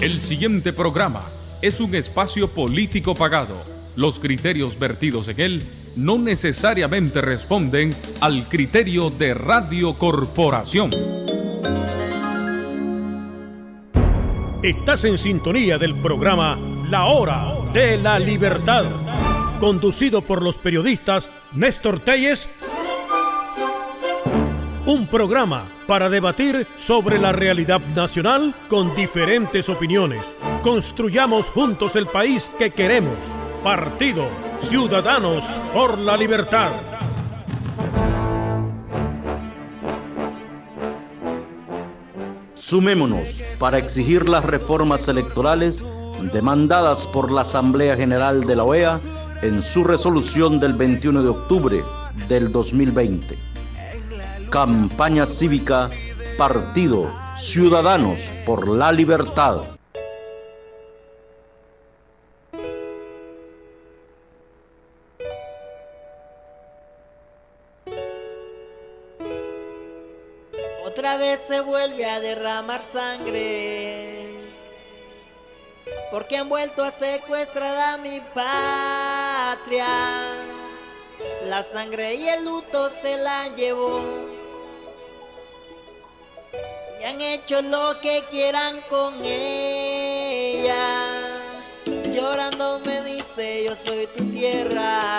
El siguiente programa es un espacio político pagado. Los criterios vertidos en él no necesariamente responden al criterio de Radio Corporación. Estás en sintonía del programa La Hora de la Libertad, conducido por los periodistas Néstor Telles un programa para debatir sobre la realidad nacional con diferentes opiniones. Construyamos juntos el país que queremos. Partido Ciudadanos por la Libertad. Sumémonos para exigir las reformas electorales demandadas por la Asamblea General de la OEA en su resolución del 21 de octubre del 2020 Campaña cívica Partido Ciudadanos por la Libertad. Otra vez se vuelve a derramar sangre. Porque han vuelto a secuestrar a mi patria. La sangre y el luto se la llevó y han hecho lo que quieran con ella. Llorando me dice yo soy tu tierra.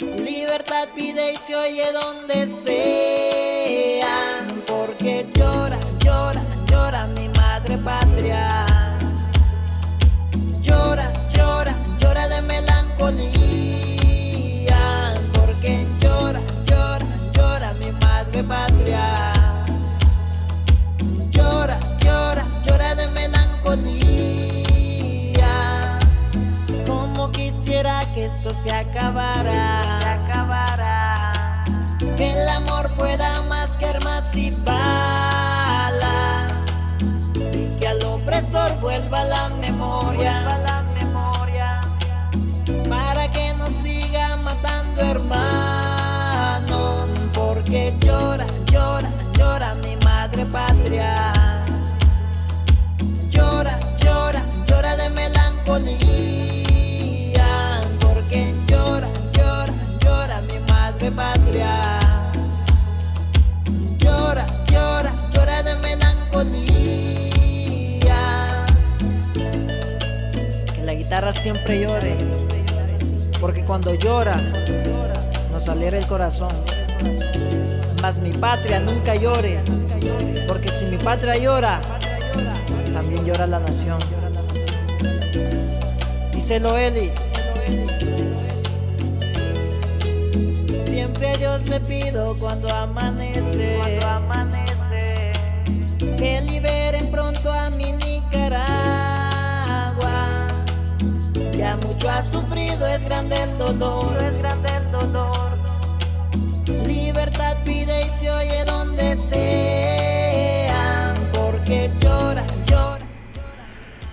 Libertad pide y se oye donde sea. Porque llora, se acabara, Siempre llore, porque cuando llora nos alegra el corazón. Mas mi patria nunca llore, porque si mi patria llora, también llora la nación. Díselo Eli. Siempre a Dios le pido cuando amanece, cuando amanece, que liberen pronto a Ya mucho ha sufrido, es grande el dolor, es grande el dolor. Libertad pide y se oye donde sea, porque llora, llora.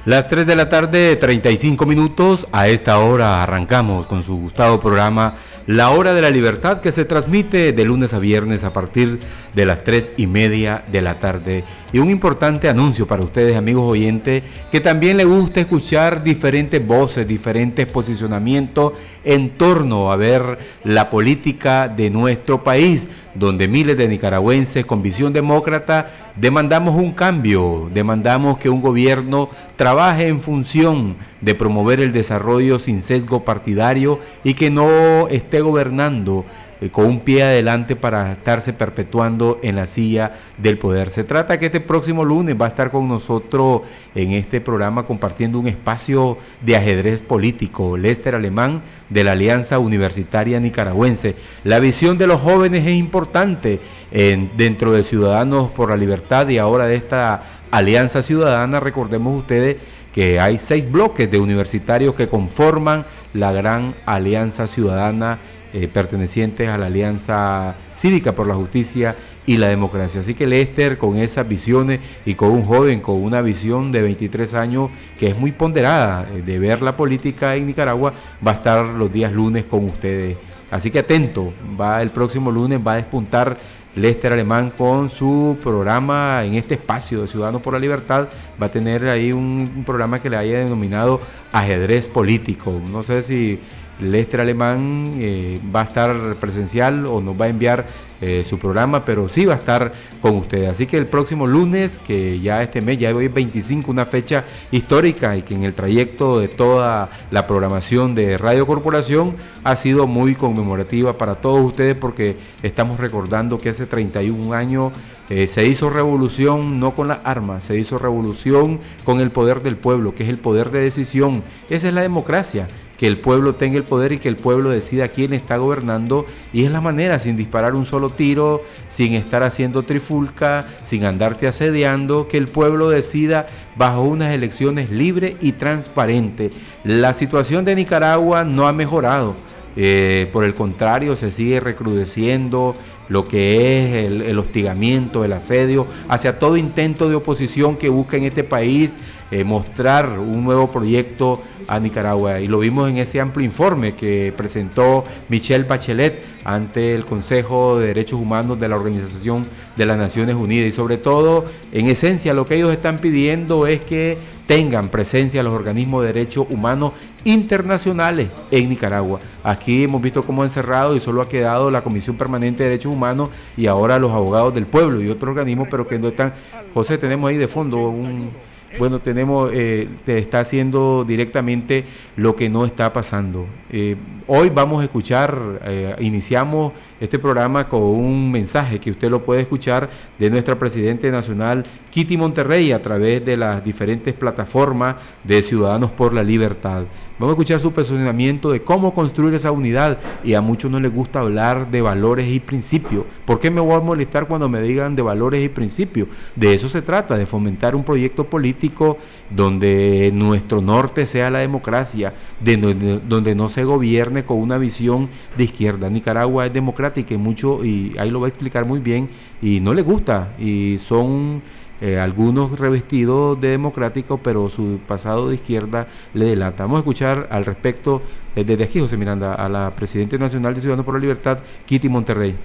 Las 3 de la tarde, 35 minutos. A esta hora arrancamos con su gustado programa la Hora de la Libertad que se transmite de lunes a viernes a partir de las tres y media de la tarde. Y un importante anuncio para ustedes, amigos oyentes, que también les gusta escuchar diferentes voces, diferentes posicionamientos en torno a ver la política de nuestro país, donde miles de nicaragüenses con visión demócrata demandamos un cambio, demandamos que un gobierno trabaje en función de promover el desarrollo sin sesgo partidario y que no esté gobernando eh, con un pie adelante para estarse perpetuando en la silla del poder. Se trata que este próximo lunes va a estar con nosotros en este programa compartiendo un espacio de ajedrez político, Lester Alemán de la Alianza Universitaria Nicaragüense. La visión de los jóvenes es importante en, dentro de Ciudadanos por la Libertad y ahora de esta Alianza Ciudadana, recordemos ustedes que hay seis bloques de universitarios que conforman la gran Alianza Ciudadana eh, pertenecientes a la Alianza Cívica por la Justicia y la Democracia. Así que Lester, con esas visiones y con un joven con una visión de 23 años que es muy ponderada eh, de ver la política en Nicaragua, va a estar los días lunes con ustedes. Así que atento, va el próximo lunes va a despuntar Lester Alemán con su programa en este espacio de Ciudadanos por la Libertad. Va a tener ahí un, programa que le haya denominado ajedrez político. No sé si Lester Alemán eh, va a estar presencial o nos va a enviar eh, su programa, pero sí va a estar con ustedes. Así que el próximo lunes, que ya este mes, ya hoy es 25, una fecha histórica y que en el trayecto de toda la programación de Radio Corporación ha sido muy conmemorativa para todos ustedes porque estamos recordando que hace 31 años eh, se hizo revolución no con las armas, se hizo revolución con el poder del pueblo, que es el poder de decisión. Esa es la democracia que el pueblo tenga el poder y que el pueblo decida quién está gobernando y es la manera, sin disparar un solo tiro, sin estar haciendo trifulca, sin andarte asediando, que el pueblo decida bajo unas elecciones libres y transparentes. La situación de Nicaragua no ha mejorado. Eh, por el contrario, se sigue recrudeciendo lo que es el, hostigamiento, el asedio hacia todo intento de oposición que busca en este país eh, mostrar un nuevo proyecto a Nicaragua. Y lo vimos en ese amplio informe que presentó Michelle Bachelet ante el Consejo de Derechos Humanos de la Organización de las Naciones Unidas. Y sobre todo, en esencia, lo que ellos están pidiendo es que tengan presencia los organismos de derechos humanos internacionales en Nicaragua. Aquí hemos visto cómo han cerrado y solo ha quedado la Comisión Permanente de Derechos Humanos y ahora los abogados del pueblo y otros organismos, pero que no están. José, tenemos ahí de fondo un bueno, tenemos, eh, te está haciendo directamente lo que no está pasando. Eh, hoy vamos a escuchar, eh, iniciamos este programa con un mensaje que usted lo puede escuchar de nuestra Presidente Nacional, Kitty Monterrey, a través de las diferentes plataformas de Ciudadanos por la Libertad. Vamos a escuchar su posicionamiento de cómo construir esa unidad y a muchos no les gusta hablar de valores y principios. ¿Por qué me voy a molestar cuando me digan de valores y principios? De eso se trata, de fomentar un proyecto político donde nuestro norte sea la democracia, de donde, no se gobierne con una visión de izquierda. Nicaragua es democrática y mucho, y ahí lo va a explicar muy bien, y no le gusta, y son eh, algunos revestidos de democrático, pero su pasado de izquierda le delata. Vamos a escuchar al respecto eh, desde aquí, José Miranda, a la Presidenta Nacional de Ciudadanos por la Libertad, Kitty Monterrey.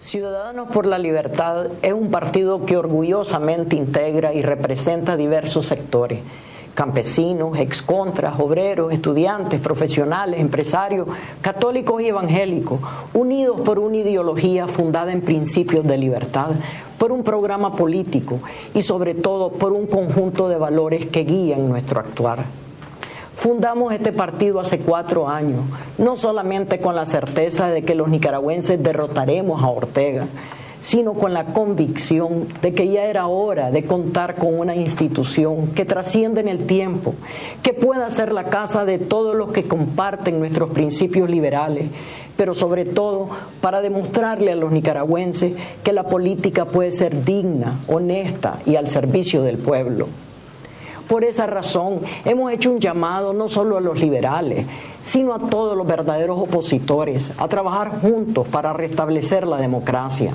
Ciudadanos por la Libertad es un partido que orgullosamente integra y representa diversos sectores campesinos, excontras, obreros, estudiantes, profesionales, empresarios, católicos y evangélicos, unidos por una ideología fundada en principios de libertad, por un programa político y sobre todo por un conjunto de valores que guían nuestro actuar. Fundamos este partido hace cuatro años, no solamente con la certeza de que los nicaragüenses derrotaremos a Ortega, sino con la convicción de que ya era hora de contar con una institución que trasciende en el tiempo, que pueda ser la casa de todos los que comparten nuestros principios liberales, pero sobre todo para demostrarle a los nicaragüenses que la política puede ser digna, honesta y al servicio del pueblo. Por esa razón hemos hecho un llamado no solo a los liberales, sino a todos los verdaderos opositores a trabajar juntos para restablecer la democracia.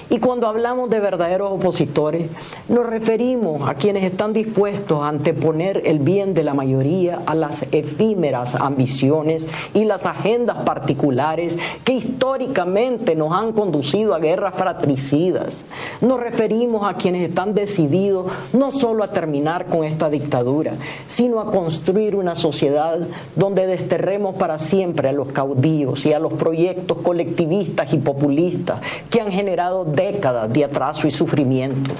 Y cuando hablamos de verdaderos opositores, nos referimos a quienes están dispuestos a anteponer el bien de la mayoría a las efímeras ambiciones y las agendas particulares que históricamente nos han conducido a guerras fratricidas. Nos referimos a quienes están decididos no solo a terminar con esta dictadura, sino a construir una sociedad donde desterremos para siempre a los caudillos y a los proyectos colectivistas y populistas que han generado décadas de atraso y sufrimiento.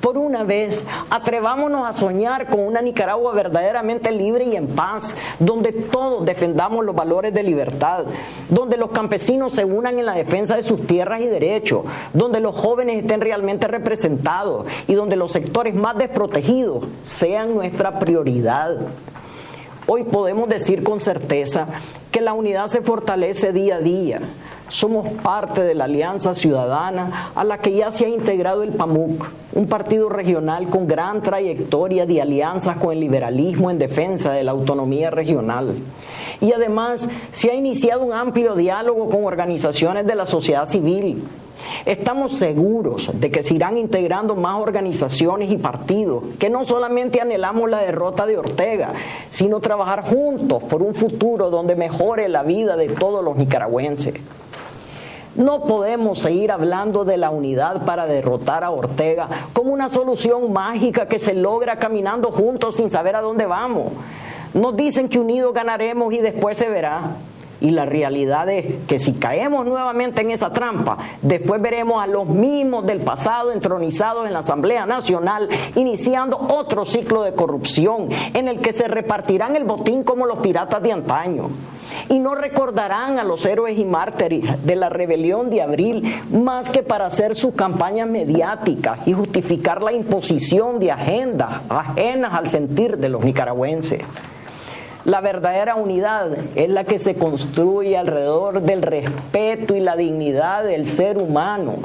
Por una vez, atrevámonos a soñar con una Nicaragua verdaderamente libre y en paz, donde todos defendamos los valores de libertad, donde los campesinos se unan en la defensa de sus tierras y derechos, donde los jóvenes estén realmente representados y donde los sectores más desprotegidos sean nuestra prioridad. Hoy podemos decir con certeza que la unidad se fortalece día a día somos parte de la Alianza Ciudadana a la que ya se ha integrado el PAMUC, un partido regional con gran trayectoria de alianzas con el liberalismo en defensa de la autonomía regional. Y además se ha iniciado un amplio diálogo con organizaciones de la sociedad civil. Estamos seguros de que se irán integrando más organizaciones y partidos, que no solamente anhelamos la derrota de Ortega, sino trabajar juntos por un futuro donde mejore la vida de todos los nicaragüenses. No podemos seguir hablando de la unidad para derrotar a Ortega como una solución mágica que se logra caminando juntos sin saber a dónde vamos. Nos dicen que unidos ganaremos y después se verá. Y la realidad es que si caemos nuevamente en esa trampa, después veremos a los mismos del pasado entronizados en la Asamblea Nacional, iniciando otro ciclo de corrupción en el que se repartirán el botín como los piratas de antaño. Y no recordarán a los héroes y mártires de la rebelión de abril más que para hacer sus campañas mediáticas y justificar la imposición de agendas ajenas al sentir de los nicaragüenses. La verdadera unidad es la que se construye alrededor del respeto y la dignidad del ser humano.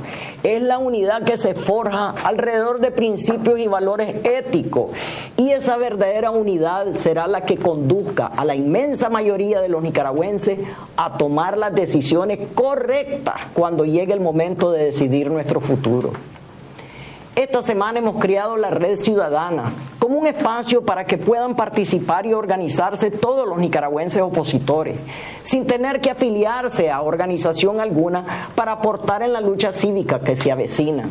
Es la unidad que se forja alrededor de principios y valores éticos. Y esa verdadera unidad será la que conduzca a la inmensa mayoría de los nicaragüenses a tomar las decisiones correctas cuando llegue el momento de decidir nuestro futuro. Esta semana hemos creado la Red Ciudadana como un espacio para que puedan participar y organizarse todos los nicaragüenses opositores, sin tener que afiliarse a organización alguna para aportar en la lucha cívica que se avecina.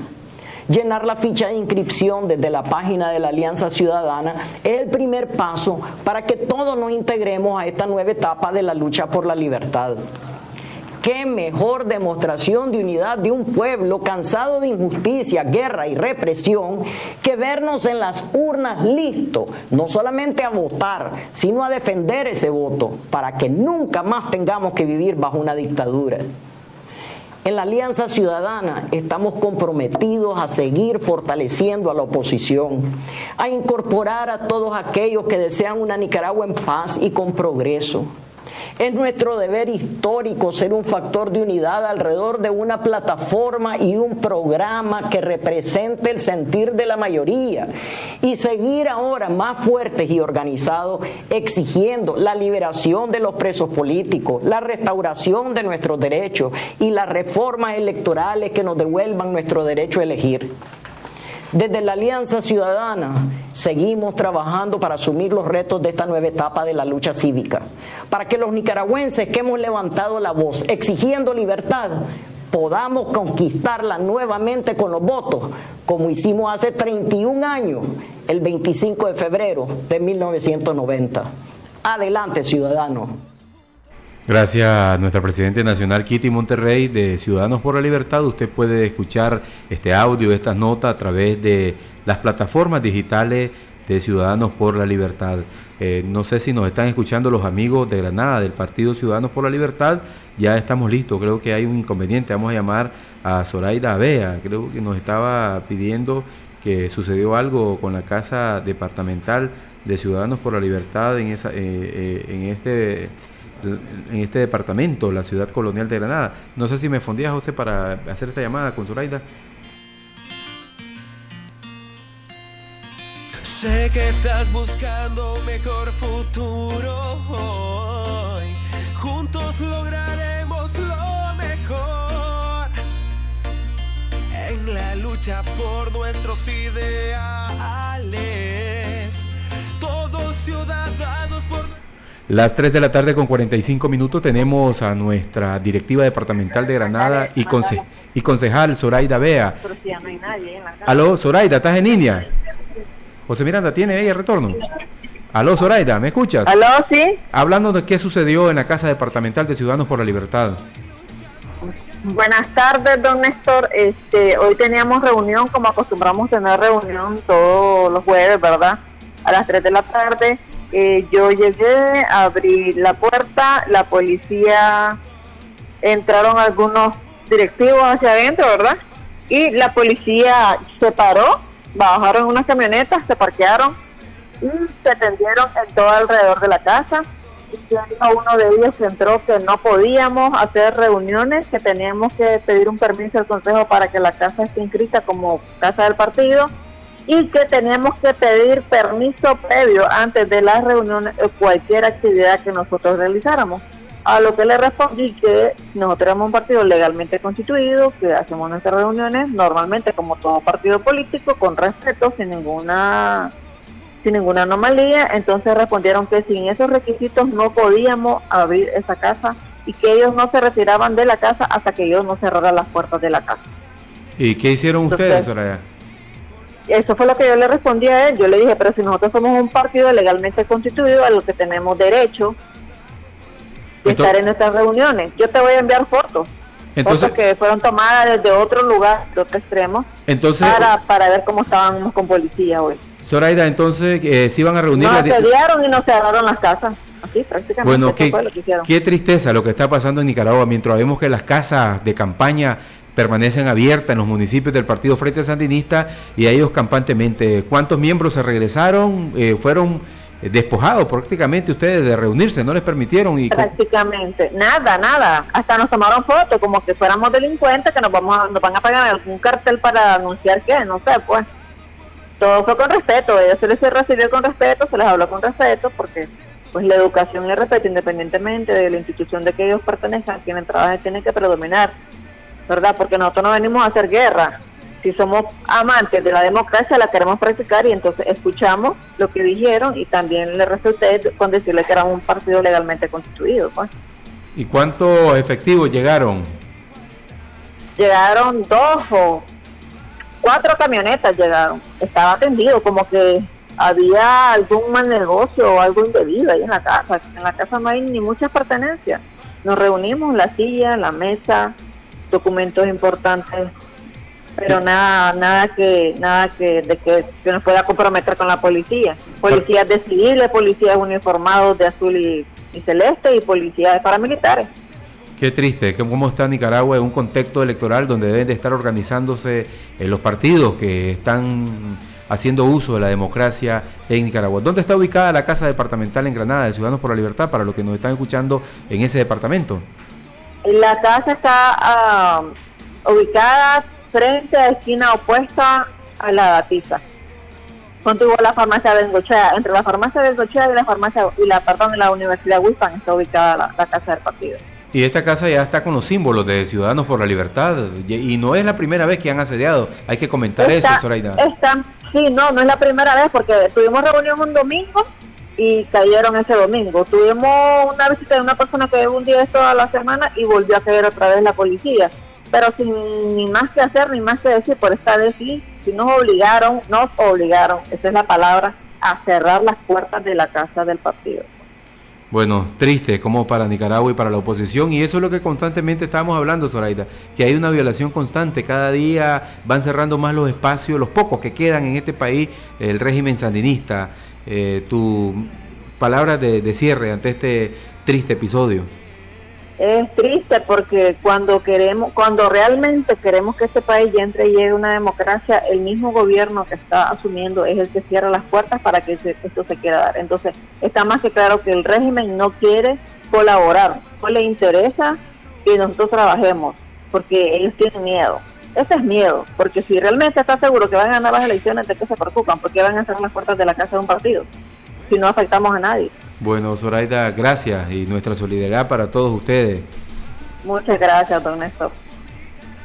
Llenar la ficha de inscripción desde la página de la Alianza Ciudadana es el primer paso para que todos nos integremos a esta nueva etapa de la lucha por la libertad. Qué mejor demostración de unidad de un pueblo cansado de injusticia, guerra y represión que vernos en las urnas listos, no solamente a votar, sino a defender ese voto para que nunca más tengamos que vivir bajo una dictadura. En la Alianza Ciudadana estamos comprometidos a seguir fortaleciendo a la oposición, a incorporar a todos aquellos que desean una Nicaragua en paz y con progreso es nuestro deber histórico ser un factor de unidad alrededor de una plataforma y un programa que represente el sentir de la mayoría y seguir ahora más fuertes y organizados exigiendo la liberación de los presos políticos, la restauración de nuestros derechos y las reformas electorales que nos devuelvan nuestro derecho a elegir. Desde la Alianza Ciudadana seguimos trabajando para asumir los retos de esta nueva etapa de la lucha cívica, para que los nicaragüenses que hemos levantado la voz exigiendo libertad podamos conquistarla nuevamente con los votos, como hicimos hace 31 años, el 25 de febrero de 1990. Adelante, ciudadanos. Gracias a nuestra Presidenta Nacional Kitty Monterrey de Ciudadanos por la Libertad. Usted puede escuchar este audio, estas notas a través de las plataformas digitales de Ciudadanos por la Libertad. Eh, no sé si nos están escuchando los amigos de Granada del Partido Ciudadanos por la Libertad. Ya estamos listos. Creo que hay un inconveniente. Vamos a llamar a Zoraida Avea. Creo que nos estaba pidiendo que sucedió algo con la Casa Departamental de Ciudadanos por la Libertad en, esa, eh, eh, en este en este departamento, la ciudad colonial de Granada. No sé si me fondía, José, para hacer esta llamada con Zoraida. Sé que estás buscando mejor futuro hoy. Juntos lograremos lo mejor en la lucha por nuestros ideales. Todos ciudadanos por las 3 de la tarde con 45 minutos tenemos a nuestra directiva departamental de Granada y, y concejal Zoraida Bea. Aló, Zoraida, ¿estás en línea? José Miranda, ¿tiene ella retorno? Aló, Zoraida, ¿me escuchas? Aló, sí. Hablando de qué sucedió en la Casa Departamental de Ciudadanos por la Libertad. Buenas tardes, don Néstor. Este, hoy teníamos reunión, como acostumbramos tener reunión todos los jueves, ¿verdad? A las 3 de la tarde eh, yo llegué, abrí la puerta, la policía, entraron algunos directivos hacia adentro, ¿verdad? Y la policía se paró, bajaron unas camionetas, se parquearon y se tendieron en todo alrededor de la casa. Y uno de ellos entró que no podíamos hacer reuniones, que teníamos que pedir un permiso al consejo para que la casa esté inscrita como casa del partido y que tenemos que pedir permiso previo antes de las reuniones o cualquier actividad que nosotros realizáramos. A lo que le respondí que nosotros somos un partido legalmente constituido, que hacemos nuestras reuniones normalmente como todo partido político, con respeto, sin ninguna sin ninguna anomalía. Entonces respondieron que sin esos requisitos no podíamos abrir esa casa y que ellos no se retiraban de la casa hasta que yo no cerrara las puertas de la casa. ¿Y qué hicieron ustedes, Soraya? Eso fue lo que yo le respondí a él. Yo le dije, pero si nosotros somos un partido legalmente constituido, a lo que tenemos derecho de estar en nuestras reuniones. Yo te voy a enviar fotos. Entonces, fotos que fueron tomadas desde otro lugar, de otro extremo, entonces, para, para ver cómo estábamos con policía hoy. Zoraida, entonces, eh, se iban a reunir... Nos asediaron y nos cerraron las casas. Así, prácticamente. Bueno, qué, qué tristeza lo que está pasando en Nicaragua, mientras vemos que las casas de campaña permanecen abiertas en los municipios del Partido Frente Sandinista y a ellos campantemente. ¿Cuántos miembros se regresaron? Eh, ¿Fueron despojados prácticamente ustedes de reunirse? ¿No les permitieron? Y prácticamente, nada, nada. Hasta nos tomaron fotos como que fuéramos delincuentes que nos, vamos a, nos van a pagar algún cartel para anunciar que, no sé, pues todo fue con respeto, ellos se les recibió con respeto, se les habló con respeto, porque pues la educación y el respeto, independientemente de la institución de que ellos pertenezcan, quien trabaja tiene que predominar, ¿verdad? Porque nosotros no venimos a hacer guerra. Si somos amantes de la democracia, la queremos practicar y entonces escuchamos lo que dijeron y también le resulté con decirle que era un partido legalmente constituido. Pues. ¿Y cuántos efectivos llegaron? Llegaron dos o cuatro camionetas llegaron. Estaba atendido, como que había algún mal negocio o algo indebido ahí en la casa. En la casa no hay ni muchas pertenencias. Nos reunimos, la silla, la mesa, documentos importantes, pero nada, nada que, nada que, de que, que nos pueda comprometer con la policía. Policías de civiles, policías uniformados de azul y, y celeste y policías paramilitares. Qué triste, cómo está Nicaragua en un contexto electoral donde deben de estar organizándose eh, los partidos que están haciendo uso de la democracia en Nicaragua. ¿Dónde está ubicada la Casa Departamental en Granada de Ciudadanos por la Libertad para los que nos están escuchando en ese departamento? La casa está ah, ubicada frente a la esquina opuesta a la Datiza. Contigo la farmacia Bengochea, entre la farmacia Bengochea y la farmacia y la perdón, la Universidad Wilson está ubicada la casa del partido. Y esta casa ya está con los símbolos de Ciudadanos por la Libertad y no es la primera vez que han asediado. Hay que comentar eso, Zoraida. Está, sí, no, no es la primera vez porque tuvimos reunión un domingo y cayeron ese domingo. Tuvimos una visita de una persona que un día toda la semana y volvió a caer otra vez la policía. Pero sin ni más que hacer ni más que decir, por esta vez sí, si nos obligaron, nos obligaron, esa es la palabra, a cerrar las puertas de la casa del partido. Bueno, triste como para Nicaragua y para la oposición y eso es lo que constantemente estamos hablando, Zoraida, que hay una violación constante, cada día van cerrando más los espacios, los pocos que quedan en este país, el régimen sandinista. Eh, tu palabra de, cierre ante este triste episodio es triste porque cuando queremos, cuando realmente queremos que este país entre y llegue una democracia, el mismo gobierno que está asumiendo es el que cierra las puertas para que esto se quiera dar. Entonces, está más que claro que el régimen no quiere colaborar, no le interesa que nosotros trabajemos, porque ellos tienen miedo. Ese es miedo, porque si realmente está seguro que van a ganar las elecciones, ¿de qué se preocupan? porque van a cerrar las puertas de la casa de un partido? Si no afectamos a nadie. Bueno, Zoraida, gracias y nuestra solidaridad para todos ustedes. Muchas gracias, don Néstor.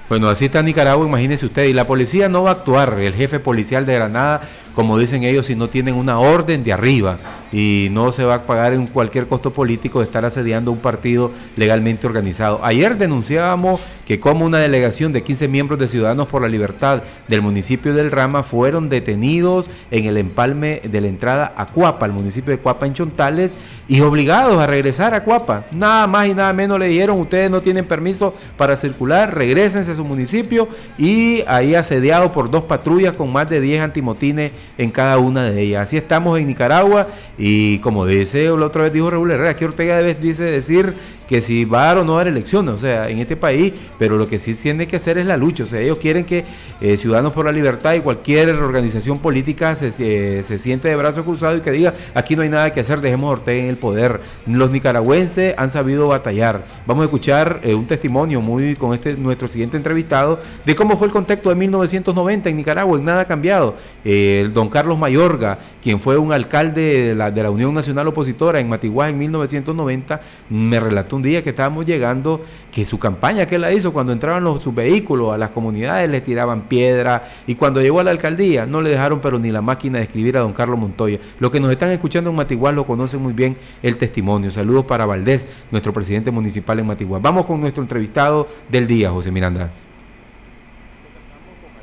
Bueno, así está Nicaragua, imagínese usted. Y la policía no va a actuar. El jefe policial de Granada como dicen ellos, si no tienen una orden de arriba y no se va a pagar en cualquier costo político de estar asediando un partido legalmente organizado. Ayer denunciábamos que como una delegación de 15 miembros de Ciudadanos por la Libertad del municipio del Rama fueron detenidos en el empalme de la entrada a Cuapa, el municipio de Cuapa en Chontales, y obligados a regresar a Cuapa. Nada más y nada menos le dijeron, ustedes no tienen permiso para circular, regresense a su municipio y ahí asediado por dos patrullas con más de 10 antimotines en cada una de ellas. Así estamos en Nicaragua y como dice la otra vez dijo Raúl Herrera, aquí Ortega debe dice decir que si va a dar o no dar elecciones, o sea, en este país, pero lo que sí tiene que hacer es la lucha, o sea, ellos quieren que eh, Ciudadanos por la Libertad y cualquier organización política se, se, siente de brazos cruzados y que diga, aquí no hay nada que hacer, dejemos a Ortega en el poder. Los nicaragüenses han sabido batallar. Vamos a escuchar eh, un testimonio muy con este nuestro siguiente entrevistado de cómo fue el contexto de 1990 en Nicaragua, en nada ha cambiado. Eh, don Carlos Mayorga, quien fue un alcalde de la, de la Unión Nacional Opositora en Matiguá en 1990, me relató un día que estábamos llegando, que su campaña que la hizo cuando entraban los, sus vehículos a las comunidades le tiraban piedra y cuando llegó a la alcaldía no le dejaron pero ni la máquina de escribir a don Carlos Montoya. Los que nos están escuchando en Matigual lo conocen muy bien el testimonio. Saludos para Valdés, nuestro presidente municipal en Matigual. Vamos con nuestro entrevistado del día, José Miranda.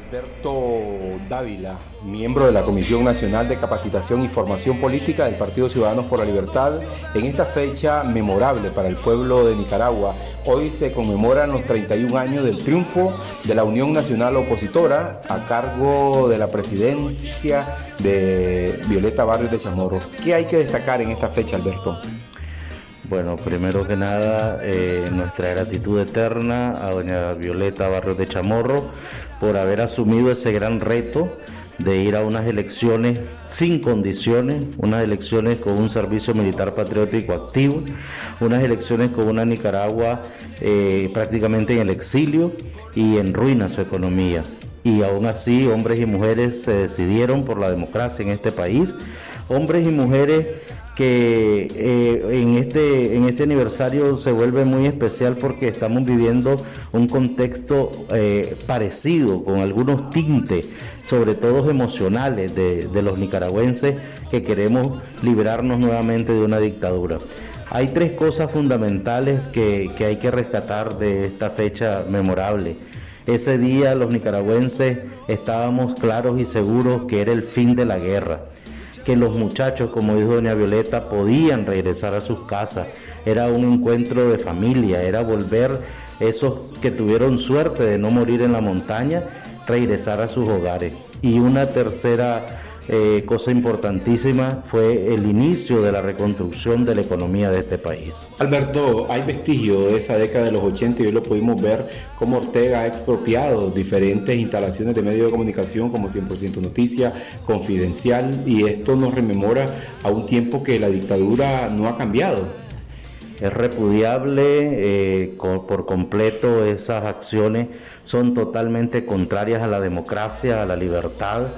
Alberto Dávila, miembro de la Comisión Nacional de Capacitación y Formación Política del Partido Ciudadanos por la Libertad, en esta fecha memorable para el pueblo de Nicaragua. Hoy se conmemoran los 31 años del triunfo de la Unión Nacional Opositora a cargo de la presidencia de Violeta Barrios de Chamorro. ¿Qué hay que destacar en esta fecha, Alberto? Bueno, primero que nada, eh, nuestra gratitud eterna a doña Violeta Barrios de Chamorro por haber asumido ese gran reto de ir a unas elecciones sin condiciones, unas elecciones con un servicio militar patriótico activo, unas elecciones con una Nicaragua eh, prácticamente en el exilio y en ruina su economía. Y aún así, hombres y mujeres se decidieron por la democracia en este país, hombres y mujeres que eh, en, este, en este aniversario se vuelve muy especial porque estamos viviendo un contexto eh, parecido, con algunos tintes, sobre todo emocionales, de, los nicaragüenses que queremos liberarnos nuevamente de una dictadura. Hay tres cosas fundamentales que, que hay que rescatar de esta fecha memorable. Ese día los nicaragüenses estábamos claros y seguros que era el fin de la guerra que los muchachos, como dijo doña Violeta, podían regresar a sus casas. Era un encuentro de familia, era volver esos que tuvieron suerte de no morir en la montaña, regresar a sus hogares. Y una tercera eh, cosa importantísima fue el inicio de la reconstrucción de la economía de este país. Alberto, hay vestigios de esa década de los 80 y hoy lo pudimos ver cómo Ortega ha expropiado diferentes instalaciones de medios de comunicación como 100% Noticia, Confidencial, y esto nos rememora a un tiempo que la dictadura no ha cambiado. Es repudiable eh, por completo esas acciones, son totalmente contrarias a la democracia, a la libertad.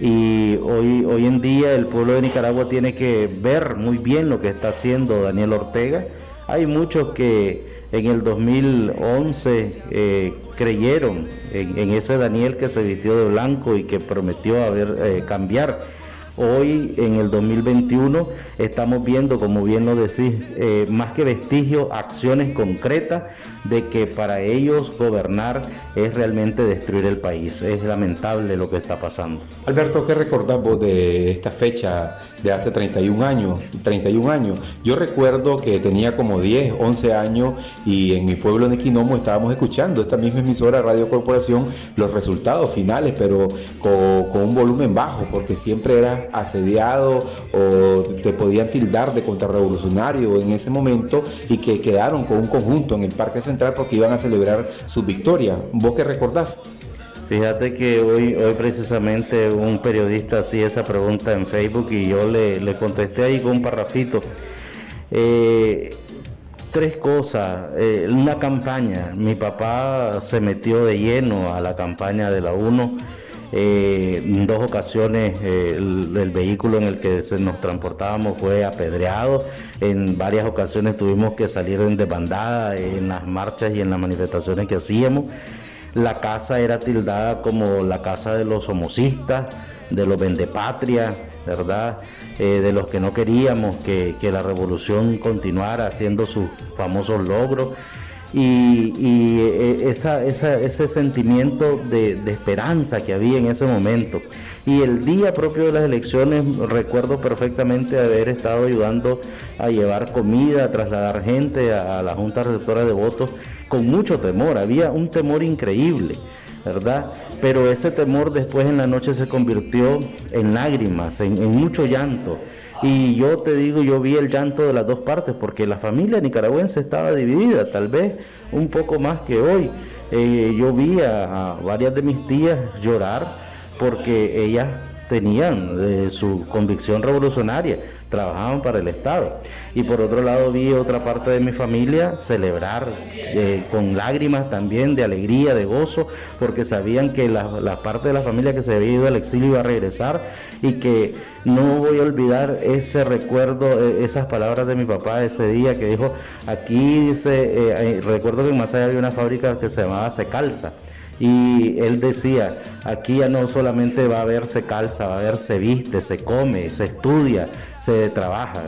Y hoy, hoy en día el pueblo de Nicaragua tiene que ver muy bien lo que está haciendo Daniel Ortega. Hay muchos que en el 2011 eh, creyeron en, ese Daniel que se vistió de blanco y que prometió haber, eh, cambiar. Hoy, en el 2021, estamos viendo, como bien lo decís, eh, más que vestigios, acciones concretas de que para ellos gobernar es realmente destruir el país. Es lamentable lo que está pasando. Alberto, ¿qué recordás vos de esta fecha de hace 31 años? 31 años. Yo recuerdo que tenía como 10, 11 años y en mi pueblo en Equinomo estábamos escuchando esta misma emisora Radio Corporación los resultados finales, pero con, con un volumen bajo, porque siempre era asediado o te podían tildar de contrarrevolucionario en ese momento y que quedaron con un conjunto en el Parque Central porque iban a celebrar su victoria. ¿Vos qué recordás? Fíjate que hoy, hoy precisamente un periodista hacía esa pregunta en Facebook y yo le, contesté ahí con un parrafito. Eh, tres cosas. Eh, una campaña. Mi papá se metió de lleno a la campaña de la UNO eh, en dos ocasiones eh, el, vehículo en el que nos transportábamos fue apedreado. En varias ocasiones tuvimos que salir en desbandada en las marchas y en las manifestaciones que hacíamos. La casa era tildada como la casa de los homocistas, de los vendepatria, ¿verdad? Eh, de los que no queríamos que, que la revolución continuara haciendo sus famosos logros y, eh, esa, ese sentimiento de, esperanza que había en ese momento. Y el día propio de las elecciones recuerdo perfectamente haber estado ayudando a llevar comida, a trasladar gente a, la Junta Receptora de Votos con mucho temor, había un temor increíble. ¿Verdad? Pero ese temor después en la noche se convirtió en lágrimas, en mucho llanto. Y yo te digo, yo vi el llanto de las dos partes, porque la familia nicaragüense estaba dividida, tal vez un poco más que hoy. Eh, yo vi a, varias de mis tías llorar porque ellas tenían eh, su convicción revolucionaria, trabajaban para el Estado. Y por otro lado vi otra parte de mi familia celebrar eh, con lágrimas también de alegría, de gozo, porque sabían que la, parte de la familia que se había ido al exilio iba a regresar y que no voy a olvidar ese recuerdo, eh, esas palabras de mi papá ese día que dijo, aquí dice, recuerdo que en Masaya había una fábrica que se llamaba Secalza y él decía, aquí ya no solamente va a haber se calza, va a haber se viste, se come, se estudia, se trabaja.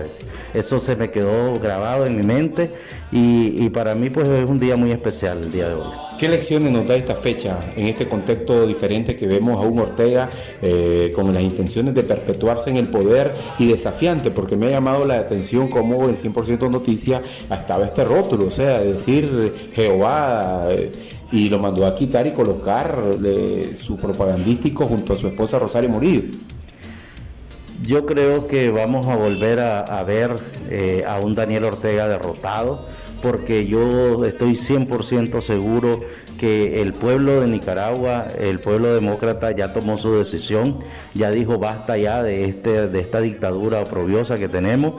Eso se me quedó grabado en mi mente y, para mí pues es un día muy especial el día de hoy. ¿Qué lecciones nos da esta fecha en este contexto diferente que vemos a un Ortega eh, con las intenciones de perpetuarse en el poder y desafiante? Porque me ha llamado la atención cómo en 100% Noticia estaba este rótulo, o sea, decir Jehová eh, y lo mandó a quitar y colocar eh, su propagandístico junto a su esposa Rosario Murillo. Yo creo que vamos a volver a, ver eh, a un Daniel Ortega derrotado, porque yo estoy 100% seguro que el pueblo de Nicaragua, el pueblo demócrata ya tomó su decisión, ya dijo basta ya de, este, de esta dictadura oprobiosa que tenemos.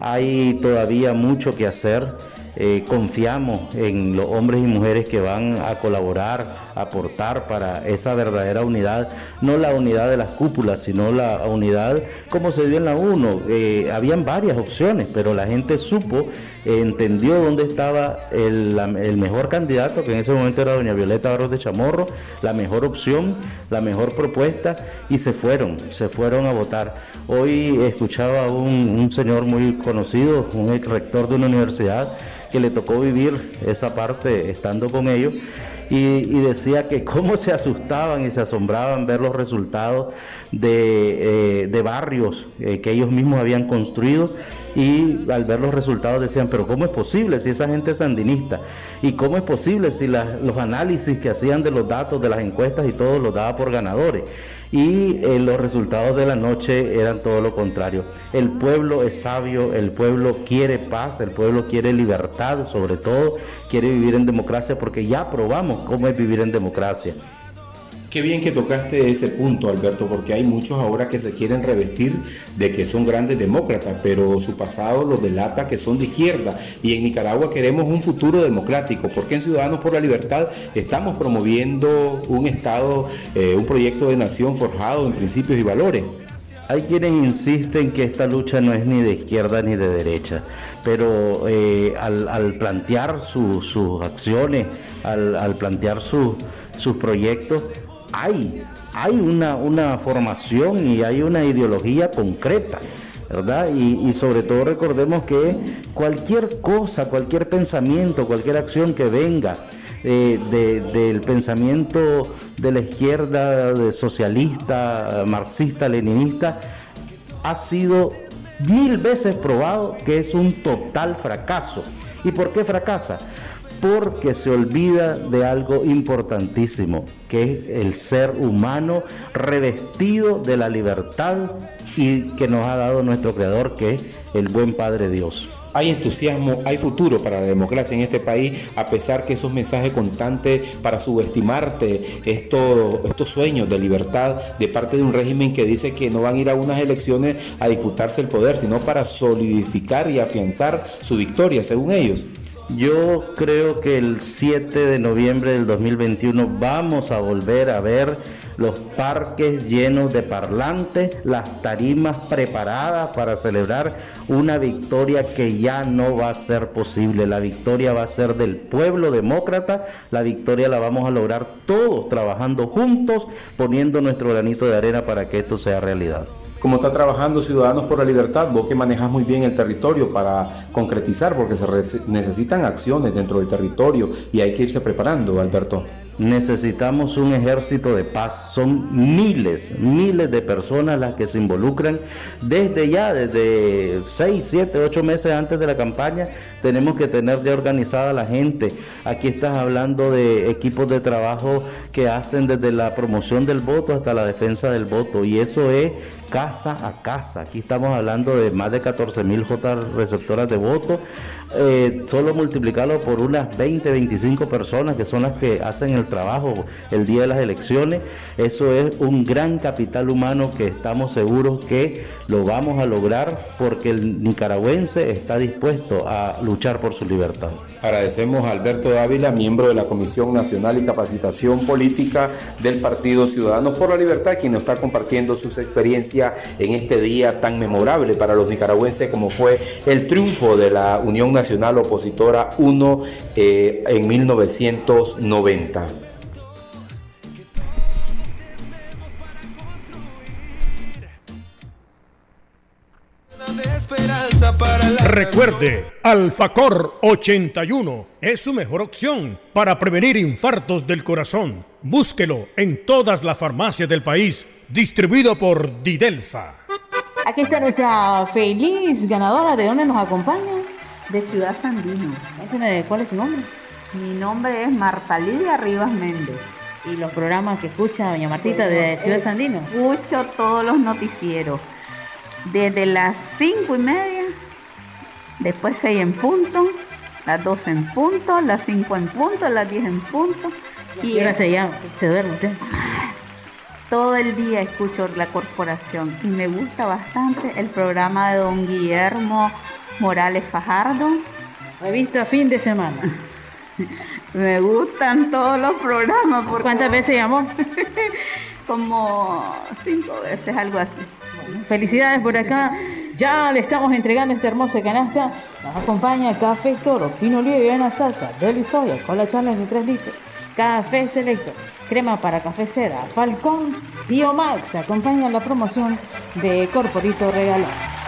Hay todavía mucho que hacer eh, confiamos en los hombres y mujeres que van a colaborar, aportar para esa verdadera unidad, no la unidad de las cúpulas, sino la unidad como se dio en la 1. Eh, habían varias opciones, pero la gente supo, entendió dónde estaba el, mejor candidato, que en ese momento era doña Violeta Barros de Chamorro, la mejor opción, la mejor propuesta, y se fueron, se fueron a votar. Hoy escuchaba a un, un señor muy conocido, un rector de una universidad, que le tocó vivir esa parte estando con ellos. Y, decía que cómo se asustaban y se asombraban ver los resultados de, eh, barrios eh, que ellos mismos habían construido y al ver los resultados decían, pero ¿cómo es posible si esa gente es sandinista? ¿Y cómo es posible si los análisis que hacían de los datos de las encuestas y todo los daba por ganadores? Y eh, los resultados de la noche eran todo lo contrario. El pueblo es sabio, el pueblo quiere paz, el pueblo quiere libertad, sobre todo quiere vivir en democracia porque ya probamos cómo es vivir en democracia. Qué bien que tocaste ese punto, Alberto, porque hay muchos ahora que se quieren revestir de que son grandes demócratas, pero su pasado los delata que son de izquierda. Y en Nicaragua queremos un futuro democrático, porque en Ciudadanos por la Libertad estamos promoviendo un Estado, eh, un proyecto de nación forjado en principios y valores. Hay quienes insisten que esta lucha no es ni de izquierda ni de derecha, pero eh, al, plantear sus acciones, al, plantear sus proyectos, hay, hay una, una formación y hay una ideología concreta. ¿verdad? Y, sobre todo recordemos que cualquier cosa, cualquier pensamiento, cualquier acción que venga eh, del pensamiento de la izquierda, de socialista, marxista, leninista, ha sido mil veces probado que es un total fracaso. ¿Y por qué fracasa? Porque se olvida de algo importantísimo, que es el ser humano revestido de la libertad y que nos ha dado nuestro Creador, que es el buen Padre Dios. Hay entusiasmo, hay futuro para la democracia en este país, a pesar que esos mensajes constantes para subestimarte estos, estos sueños de libertad de parte de un régimen que dice que no van a ir a unas elecciones a disputarse el poder, sino para solidificar y afianzar su victoria, según ellos. Yo creo que el 7 de noviembre del 2021 vamos a volver a ver los parques llenos de parlantes, las tarimas preparadas para celebrar una victoria que ya no va a ser posible. La victoria va a ser del pueblo demócrata, la victoria la vamos a lograr todos trabajando juntos, poniendo nuestro granito de arena para que esto sea realidad como está trabajando Ciudadanos por la Libertad, vos que manejas muy bien el territorio para concretizar, porque se necesitan acciones dentro del territorio y hay que irse preparando, Alberto. Necesitamos un ejército de paz. Son miles, miles de personas las que se involucran desde ya, desde 6, 7, 8 meses antes de la campaña. Tenemos que tener ya organizada la gente. Aquí estás hablando de equipos de trabajo que hacen desde la promoción del voto hasta la defensa del voto. Y eso es casa a casa. Aquí estamos hablando de más de 14 mil J receptoras de voto. Eh, solo multiplicarlo por unas 20, 25 personas que son las que hacen el trabajo el día de las elecciones. Eso es un gran capital humano que estamos seguros que lo vamos a lograr porque el nicaragüense está dispuesto a luchar por su libertad. Agradecemos a Alberto Dávila, miembro de la Comisión Nacional y Capacitación Política del Partido Ciudadanos por la Libertad, quien nos está compartiendo sus experiencias en este día tan memorable para los nicaragüenses como fue el triunfo de la Unión Nacional Opositora 1 eh, en 1990. Recuerde, Alfacor 81 es su mejor opción para prevenir infartos del corazón. Búsquelo en todas las farmacias del país, distribuido por Didelsa. Aquí está nuestra feliz ganadora. ¿De dónde nos acompaña? De Ciudad Sandino. ¿Cuál es su nombre? Mi nombre es Marta Lidia Rivas Méndez. ¿Y los programas que escucha doña Martita de Ciudad Sandino? Escucho todos los noticieros. Desde las cinco y media después 6 en punto, las 12 en punto, las 5 en punto, las 10 en punto. Y ahora se, llama, se duerme usted. Todo el día escucho la corporación y me gusta bastante el programa de don Guillermo Morales Fajardo. Revista fin de semana. me gustan todos los programas. ¿Cuántas veces llamó? Como cinco veces, algo así. felicidades por acá. Ya le estamos entregando esta hermosa canasta. Nos acompaña Café Toro, Pino Olivo y Ana Salsa, Deli Soya, Cola Challenge de 3 litros, Café Selecto, crema para café seda, Falcón, Biomax. Acompaña la promoción de Corporito Regalón.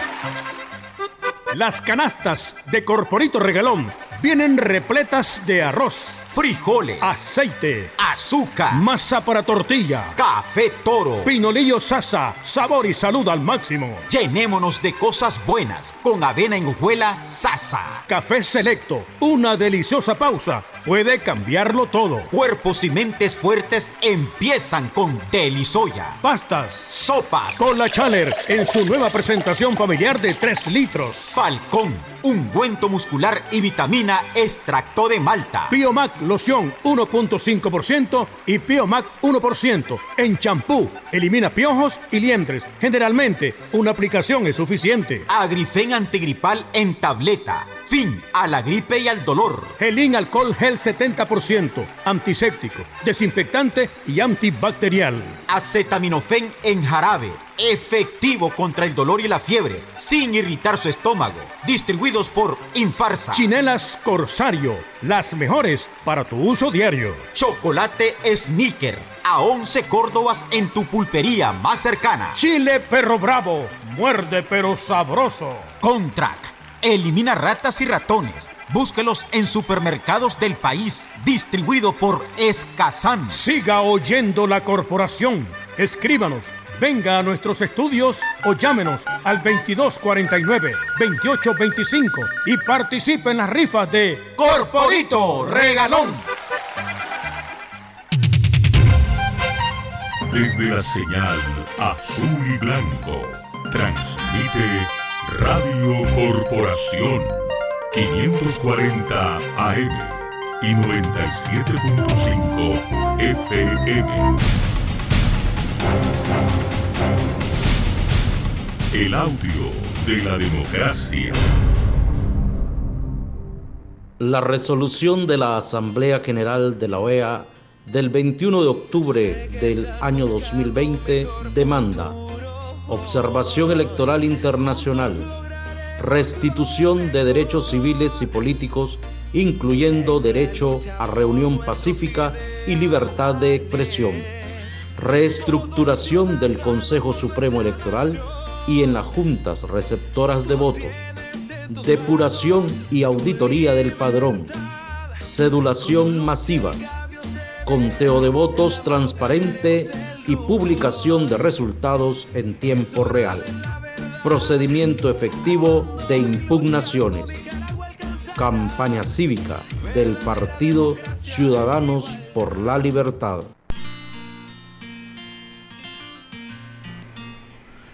Las canastas de Corporito Regalón vienen repletas de arroz frijoles, aceite, azúcar, masa para tortilla, café toro, pinolillo sasa, sabor y salud al máximo. Llenémonos de cosas buenas con avena en hojuela sasa. Café selecto, una deliciosa pausa puede cambiarlo todo. Cuerpos y mentes fuertes empiezan con Delisoya. Pastas, sopas, con la Chaler en su nueva presentación familiar de 3 litros. Falcón, ungüento muscular y vitamina extracto de malta. Biomac loción 1.5% y Piomac 1%. En champú, elimina piojos y liendres. Generalmente, una aplicación es suficiente. Agrifen antigripal en tableta. Fin a la gripe y al dolor. Gelín alcohol gel 70%. Antiséptico, desinfectante y antibacterial. Acetaminofén en jarabe efectivo contra el dolor y la fiebre, sin irritar su estómago. Distribuidos por Infarsa. Chinelas Corsario, las mejores para tu uso diario. Chocolate Sneaker, a 11 Córdobas en tu pulpería más cercana. Chile Perro Bravo, muerde pero sabroso. Contract, elimina ratas y ratones. Búsquelos en supermercados del país, distribuido por Escazán. Siga oyendo la corporación. Escríbanos Venga a nuestros estudios o llámenos al 2249-2825 y participe en las rifas de Corporito Regalón. Desde la señal azul y blanco, transmite Radio Corporación 540 AM y 97.5 FM. El audio de la democracia. La resolución de la Asamblea General de la OEA del 21 de octubre del año 2020 demanda observación electoral internacional, restitución de derechos civiles y políticos, incluyendo derecho a reunión pacífica y libertad de expresión, reestructuración del Consejo Supremo Electoral, y en las juntas receptoras de votos, depuración y auditoría del padrón, cedulación masiva, conteo de votos transparente y publicación de resultados en tiempo real, procedimiento efectivo de impugnaciones, campaña cívica del Partido Ciudadanos por la Libertad.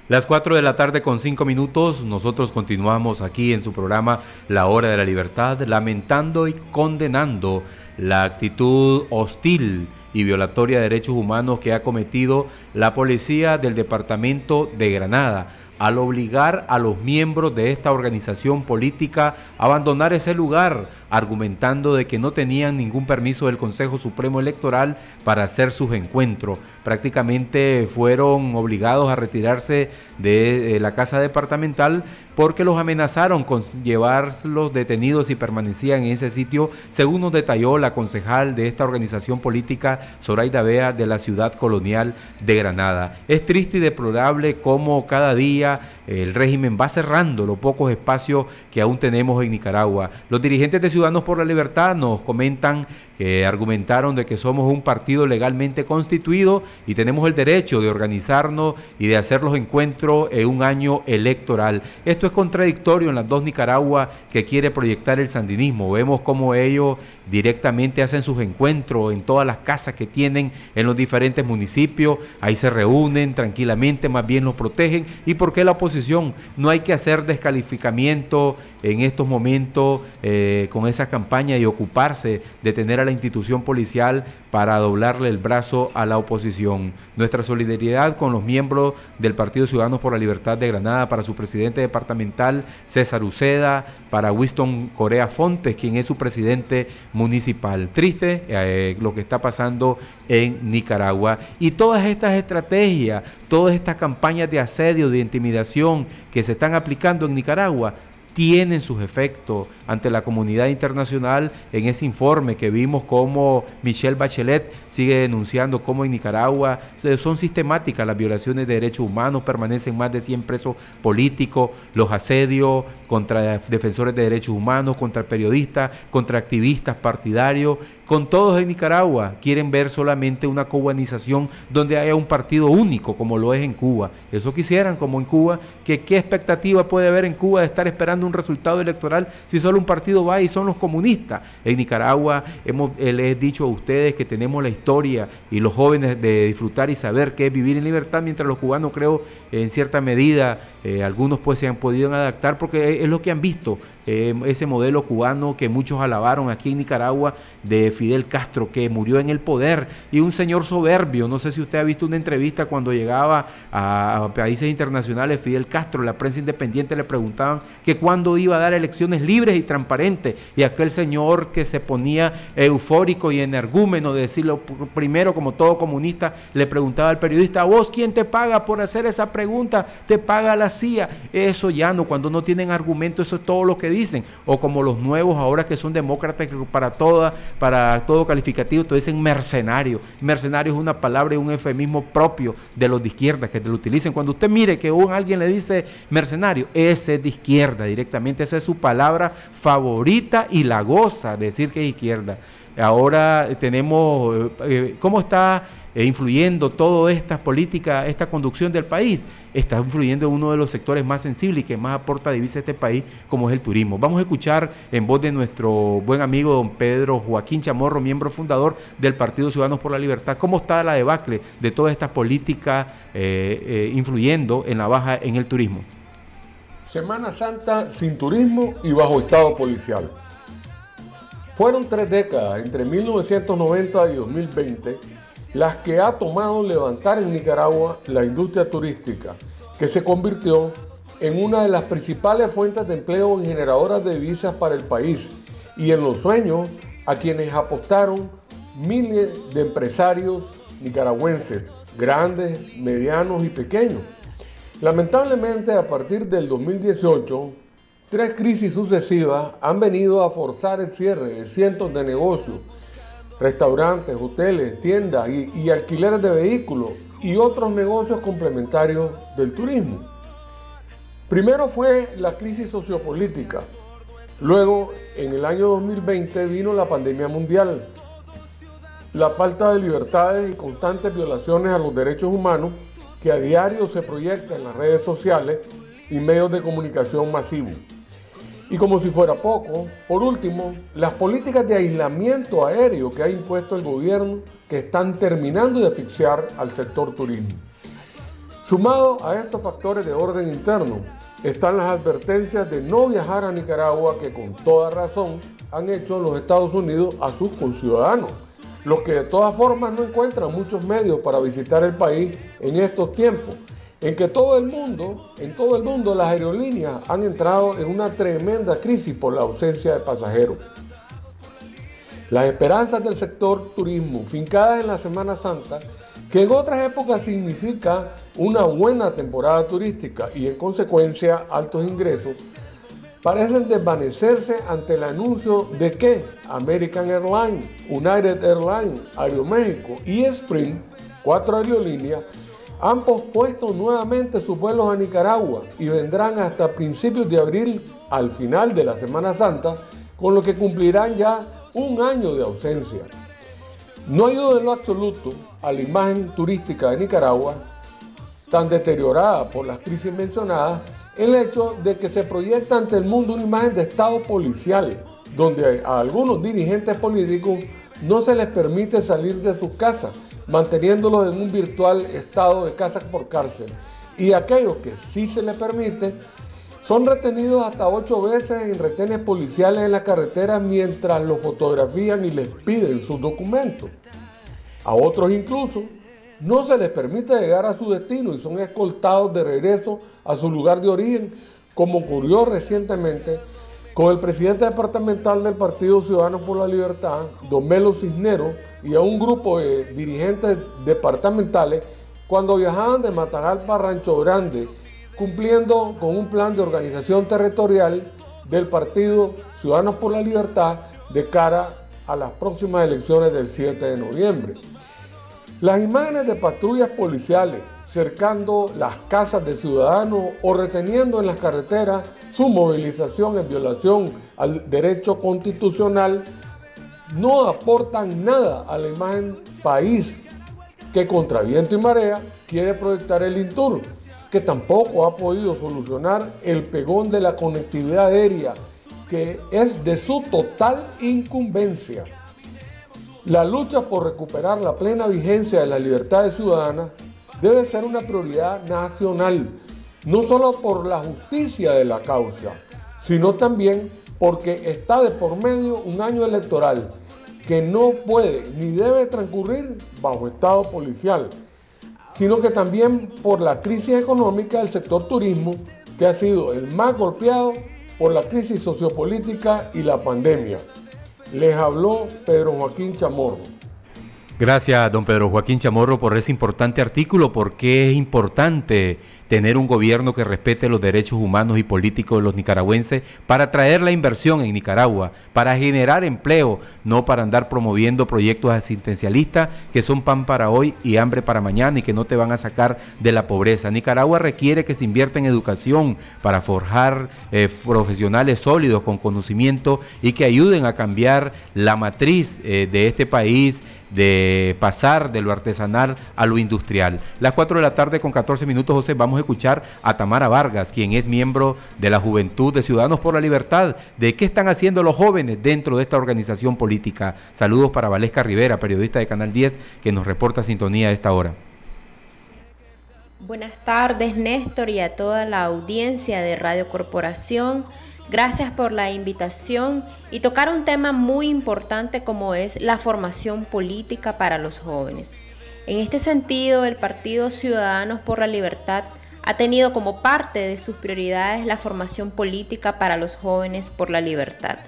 Las 4 de la tarde con 5 minutos, nosotros continuamos aquí en su programa La Hora de la Libertad, lamentando y condenando la actitud hostil y violatoria de derechos humanos que ha cometido la policía del departamento de Granada al obligar a los miembros de esta organización política a abandonar ese lugar, argumentando de que no tenían ningún permiso del Consejo Supremo Electoral para hacer sus encuentros. Prácticamente fueron obligados a retirarse de eh, la casa departamental porque los amenazaron con llevarlos detenidos y permanecían en ese sitio, según nos detalló la concejal de esta organización política, Zoraida Bea, de la ciudad colonial de Granada. Es triste y deplorable cómo cada día el régimen va cerrando los pocos espacios que aún tenemos en Nicaragua. Los dirigentes de Ciudadanos por la Libertad nos comentan argumentaron de que somos un partido legalmente constituido y tenemos el derecho de organizarnos y de hacer los encuentros en un año electoral. Esto es contradictorio en las dos Nicaragua que quiere proyectar el sandinismo. Vemos cómo ellos directamente hacen sus encuentros en todas las casas que tienen en los diferentes municipios, ahí se reúnen tranquilamente, más bien los protegen. ¿Y por qué la oposición? No hay que hacer descalificamiento en estos momentos eh, con esa campaña y ocuparse de tener a institución policial para doblarle el brazo a la oposición. Nuestra solidaridad con los miembros del Partido Ciudadanos por la Libertad de Granada, para su presidente departamental César Uceda, para Winston Corea Fontes, quien es su presidente municipal. Triste eh, lo que está pasando en Nicaragua. Y todas estas estrategias, todas estas campañas de asedio, de intimidación que se están aplicando en Nicaragua, tienen sus efectos ante la comunidad internacional en ese informe que vimos como Michelle Bachelet sigue denunciando cómo en Nicaragua son sistemáticas las violaciones de derechos humanos, permanecen más de 100 presos políticos, los asedios contra defensores de derechos humanos, contra periodistas, contra activistas partidarios, con todos en Nicaragua quieren ver solamente una cubanización donde haya un partido único como lo es en Cuba. Eso quisieran como en Cuba, que qué expectativa puede haber en Cuba de estar esperando un resultado electoral si solo un partido va y son los comunistas. En Nicaragua hemos, eh, les he dicho a ustedes que tenemos la historia y los jóvenes de disfrutar y saber qué es vivir en libertad, mientras los cubanos creo en cierta medida, eh, algunos pues se han podido adaptar porque es lo que han visto eh, ese modelo cubano que muchos alabaron aquí en Nicaragua de Fidel Castro, que murió en el poder, y un señor soberbio, no sé si usted ha visto una entrevista cuando llegaba a, países internacionales, Fidel Castro, la prensa independiente le preguntaban que cuándo iba a dar elecciones libres y transparentes, y aquel señor que se ponía eufórico y energúmeno de decirlo primero como todo comunista, le preguntaba al periodista, vos quién te paga por hacer esa pregunta? Te paga la CIA. Eso ya no, cuando no tienen argumento, eso es todo lo que dicen, o como los nuevos ahora que son demócratas para toda, para todo calificativo, te dicen mercenario. Mercenario es una palabra y un eufemismo propio de los de izquierda que te lo utilicen. Cuando usted mire que un, alguien le dice mercenario, ese es de izquierda directamente, esa es su palabra favorita y la goza decir que es izquierda. Ahora tenemos, eh, eh, ¿cómo está eh, influyendo toda esta política, esta conducción del país? Está influyendo en uno de los sectores más sensibles y que más aporta divisa a este país, como es el turismo. Vamos a escuchar en voz de nuestro buen amigo don Pedro Joaquín Chamorro, miembro fundador del Partido Ciudadanos por la Libertad, cómo está la debacle de toda esta política influyendo en la baja en el turismo. Semana Santa sin turismo y bajo estado policial. Fueron tres décadas, entre 1990 y 2020, las que ha tomado levantar en Nicaragua la industria turística, que se convirtió en una de las principales fuentes de empleo y generadoras de divisas para el país y en los sueños a quienes apostaron miles de empresarios nicaragüenses, grandes, medianos y pequeños. Lamentablemente, a partir del 2018, Tres crisis sucesivas han venido a forzar el cierre de cientos de negocios, restaurantes, hoteles, tiendas y, y alquileres de vehículos y otros negocios complementarios del turismo. Primero fue la crisis sociopolítica, luego en el año 2020 vino la pandemia mundial, la falta de libertades y constantes violaciones a los derechos humanos que a diario se proyecta en las redes sociales y medios de comunicación masivos. Y como si fuera poco, por último, las políticas de aislamiento aéreo que ha impuesto el gobierno que están terminando de asfixiar al sector turismo. Sumado a estos factores de orden interno, están las advertencias de no viajar a Nicaragua que con toda razón han hecho los Estados Unidos a sus conciudadanos, los que de todas formas no encuentran muchos medios para visitar el país en estos tiempos, en que todo el mundo, en todo el mundo las aerolíneas han entrado en una tremenda crisis por la ausencia de pasajeros. Las esperanzas del sector turismo, fincadas en la Semana Santa, que en otras épocas significa una buena temporada turística y en consecuencia altos ingresos, parecen desvanecerse ante el anuncio de que American Airlines, United Airlines, Aeroméxico y Spring, cuatro aerolíneas, han pospuesto nuevamente sus vuelos a Nicaragua y vendrán hasta principios de abril al final de la Semana Santa, con lo que cumplirán ya un año de ausencia. No ayuda en lo absoluto a la imagen turística de Nicaragua, tan deteriorada por las crisis mencionadas, el hecho de que se proyecta ante el mundo una imagen de Estado policial, donde a algunos dirigentes políticos no se les permite salir de sus casas, manteniéndolos en un virtual estado de casa por cárcel. Y aquellos que sí se les permite son retenidos hasta ocho veces en retenes policiales en la carretera mientras los fotografían y les piden sus documentos. A otros incluso no se les permite llegar a su destino y son escoltados de regreso a su lugar de origen, como ocurrió recientemente con el presidente departamental del Partido Ciudadanos por la Libertad, Don Melo Cisneros, y a un grupo de dirigentes departamentales cuando viajaban de Matagalpa a Rancho Grande, cumpliendo con un plan de organización territorial del Partido Ciudadanos por la Libertad de cara a las próximas elecciones del 7 de noviembre. Las imágenes de patrullas policiales cercando las casas de ciudadanos o reteniendo en las carreteras su movilización en violación al derecho constitucional no aportan nada a la imagen país que contra viento y marea quiere proyectar el Intur, que tampoco ha podido solucionar el pegón de la conectividad aérea, que es de su total incumbencia. La lucha por recuperar la plena vigencia de las libertades ciudadanas debe ser una prioridad nacional, no solo por la justicia de la causa, sino también porque está de por medio un año electoral que no puede ni debe transcurrir bajo estado policial, sino que también por la crisis económica del sector turismo, que ha sido el más golpeado por la crisis sociopolítica y la pandemia. Les habló Pedro Joaquín Chamorro. Gracias, don Pedro Joaquín Chamorro, por ese importante artículo, porque es importante tener un gobierno que respete los derechos humanos y políticos de los nicaragüenses para traer la inversión en Nicaragua, para generar empleo, no para andar promoviendo proyectos asistencialistas que son pan para hoy y hambre para mañana y que no te van a sacar de la pobreza. Nicaragua requiere que se invierta en educación para forjar eh, profesionales sólidos con conocimiento y que ayuden a cambiar la matriz eh, de este país de pasar de lo artesanal a lo industrial. Las 4 de la tarde con 14 minutos, José, vamos a escuchar a Tamara Vargas, quien es miembro de la Juventud de Ciudadanos por la Libertad. ¿De qué están haciendo los jóvenes dentro de esta organización política? Saludos para Valesca Rivera, periodista de Canal 10, que nos reporta sintonía a esta hora. Buenas tardes, Néstor, y a toda la audiencia de Radio Corporación. Gracias por la invitación y tocar un tema muy importante como es la formación política para los jóvenes. En este sentido, el Partido Ciudadanos por la Libertad ha tenido como parte de sus prioridades la formación política para los jóvenes por la libertad.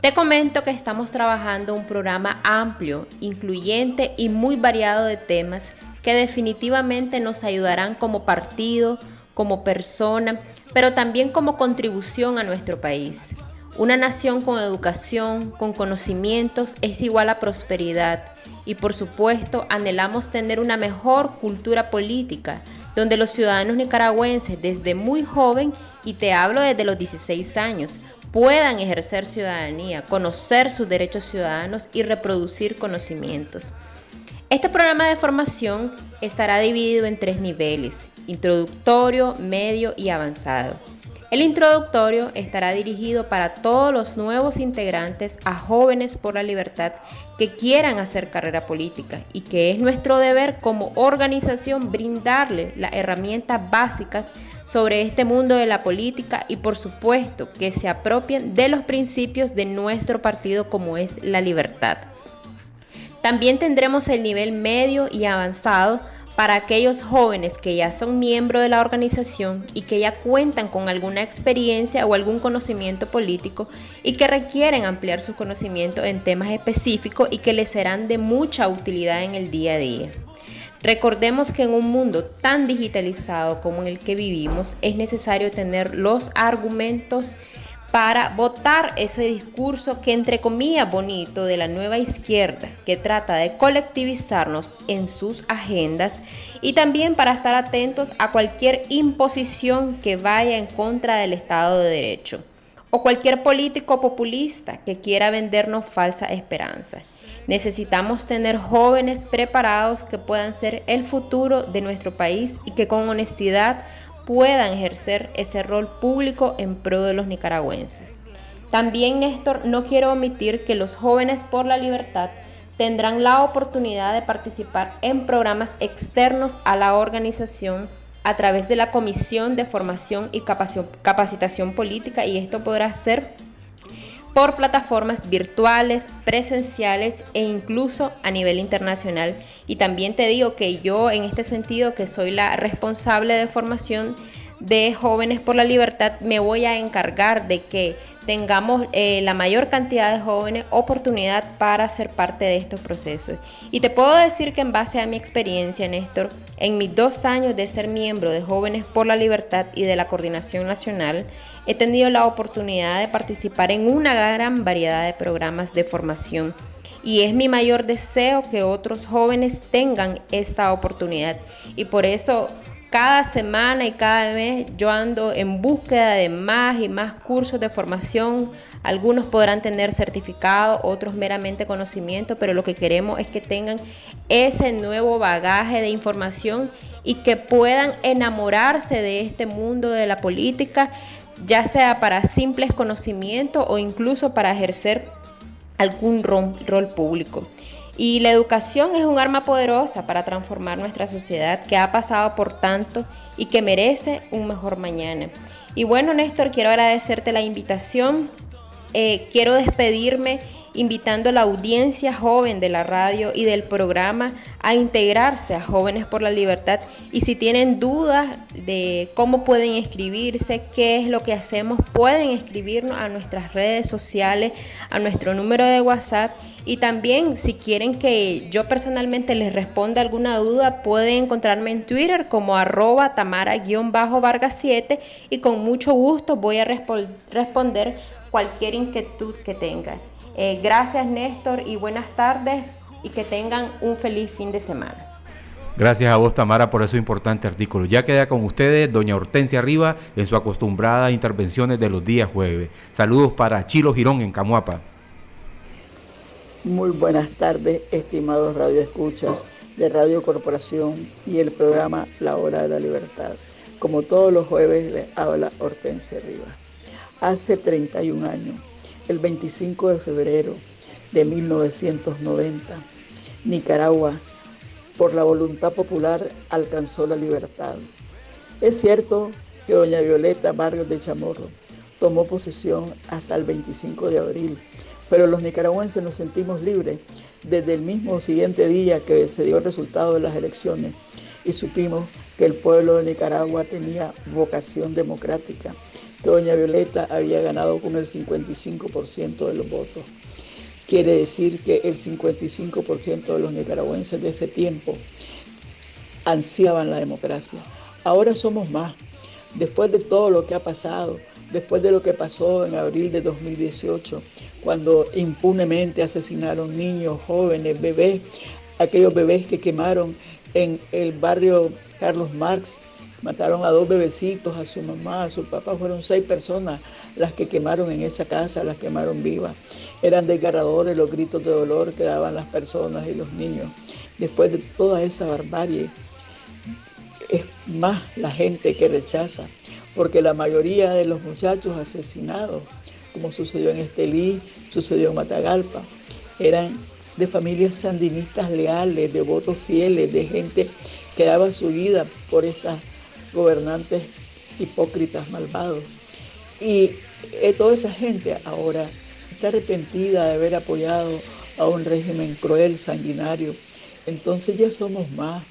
Te comento que estamos trabajando un programa amplio, incluyente y muy variado de temas que definitivamente nos ayudarán como partido, como persona, pero también como contribución a nuestro país. Una nación con educación, con conocimientos, es igual a prosperidad y por supuesto anhelamos tener una mejor cultura política, donde los ciudadanos nicaragüenses desde muy joven, y te hablo desde los 16 años, puedan ejercer ciudadanía, conocer sus derechos ciudadanos y reproducir conocimientos. Este programa de formación estará dividido en tres niveles, introductorio, medio y avanzado. El introductorio estará dirigido para todos los nuevos integrantes a jóvenes por la libertad que quieran hacer carrera política y que es nuestro deber como organización brindarle las herramientas básicas sobre este mundo de la política y por supuesto que se apropien de los principios de nuestro partido como es la libertad. También tendremos el nivel medio y avanzado para aquellos jóvenes que ya son miembros de la organización y que ya cuentan con alguna experiencia o algún conocimiento político y que requieren ampliar su conocimiento en temas específicos y que les serán de mucha utilidad en el día a día. Recordemos que en un mundo tan digitalizado como en el que vivimos es necesario tener los argumentos para votar ese discurso que entre comillas bonito de la nueva izquierda que trata de colectivizarnos en sus agendas y también para estar atentos a cualquier imposición que vaya en contra del Estado de Derecho o cualquier político populista que quiera vendernos falsas esperanzas. Necesitamos tener jóvenes preparados que puedan ser el futuro de nuestro país y que con honestidad puedan ejercer ese rol público en pro de los nicaragüenses. También, Néstor, no quiero omitir que los jóvenes por la libertad tendrán la oportunidad de participar en programas externos a la organización a través de la Comisión de Formación y Capacitación Política y esto podrá ser por plataformas virtuales, presenciales e incluso a nivel internacional. Y también te digo que yo en este sentido, que soy la responsable de formación de jóvenes por la libertad, me voy a encargar de que tengamos eh, la mayor cantidad de jóvenes oportunidad para ser parte de estos procesos. Y te puedo decir que en base a mi experiencia, Néstor, en mis dos años de ser miembro de Jóvenes por la Libertad y de la Coordinación Nacional, he tenido la oportunidad de participar en una gran variedad de programas de formación y es mi mayor deseo que otros jóvenes tengan esta oportunidad y por eso cada semana y cada mes yo ando en búsqueda de más y más cursos de formación. Algunos podrán tener certificado, otros meramente conocimiento, pero lo que queremos es que tengan ese nuevo bagaje de información y que puedan enamorarse de este mundo de la política ya sea para simples conocimientos o incluso para ejercer algún rol, público. Y la educación es un arma poderosa para transformar nuestra sociedad que ha pasado por tanto y que merece un mejor mañana. Y bueno, Néstor, quiero agradecerte la invitación. Eh, quiero despedirme invitando a la audiencia joven de la radio y del programa a integrarse a Jóvenes por la Libertad y si tienen dudas de cómo pueden inscribirse, qué es lo que hacemos, pueden escribirnos a nuestras redes sociales, a nuestro número de WhatsApp y también si quieren que yo personalmente les responda alguna duda, pueden encontrarme en Twitter como arroba tamara-vargas 7 y con mucho gusto voy a responder cualquier inquietud que tengan. Eh, gracias Néstor y buenas tardes y que tengan un feliz fin de semana. Gracias a vos, Tamara, por ese importante artículo. Ya queda con ustedes doña Hortensia Arriba en su acostumbrada intervenciones de los días jueves. Saludos para Chilo Girón en Camuapa. Muy buenas tardes, estimados radioescuchas de Radio Corporación y el programa La Hora de la Libertad. Como todos los jueves, les habla Hortensia Arriba. Hace 31 años el 25 de febrero de 1990, Nicaragua, por la voluntad popular, alcanzó la libertad. Es cierto que doña Violeta Barrios de Chamorro tomó posesión hasta el 25 de abril, pero los nicaragüenses nos sentimos libres desde el mismo siguiente día que se dio el resultado de las elecciones y supimos que el pueblo de Nicaragua tenía vocación democrática doña Violeta había ganado con el 55% de los votos. Quiere decir que el 55% de los nicaragüenses de ese tiempo ansiaban la democracia. Ahora somos más. Después de todo lo que ha pasado, después de lo que pasó en abril de 2018, cuando impunemente asesinaron niños, jóvenes, bebés, aquellos bebés que quemaron en el barrio Carlos Marx, Mataron a dos bebecitos, a su mamá, a su papá. Fueron seis personas las que quemaron en esa casa, las quemaron vivas. Eran desgarradores los gritos de dolor que daban las personas y los niños. Después de toda esa barbarie, es más la gente que rechaza porque la mayoría de los muchachos asesinados, como sucedió en Estelí, sucedió en Matagalpa, eran de familias sandinistas leales, de votos fieles, de gente que daba su vida por estas gobernantes hipócritas, malvados. Y eh, toda esa gente ahora está arrepentida de haber apoyado a un régimen cruel, sanguinario. Entonces ya somos más.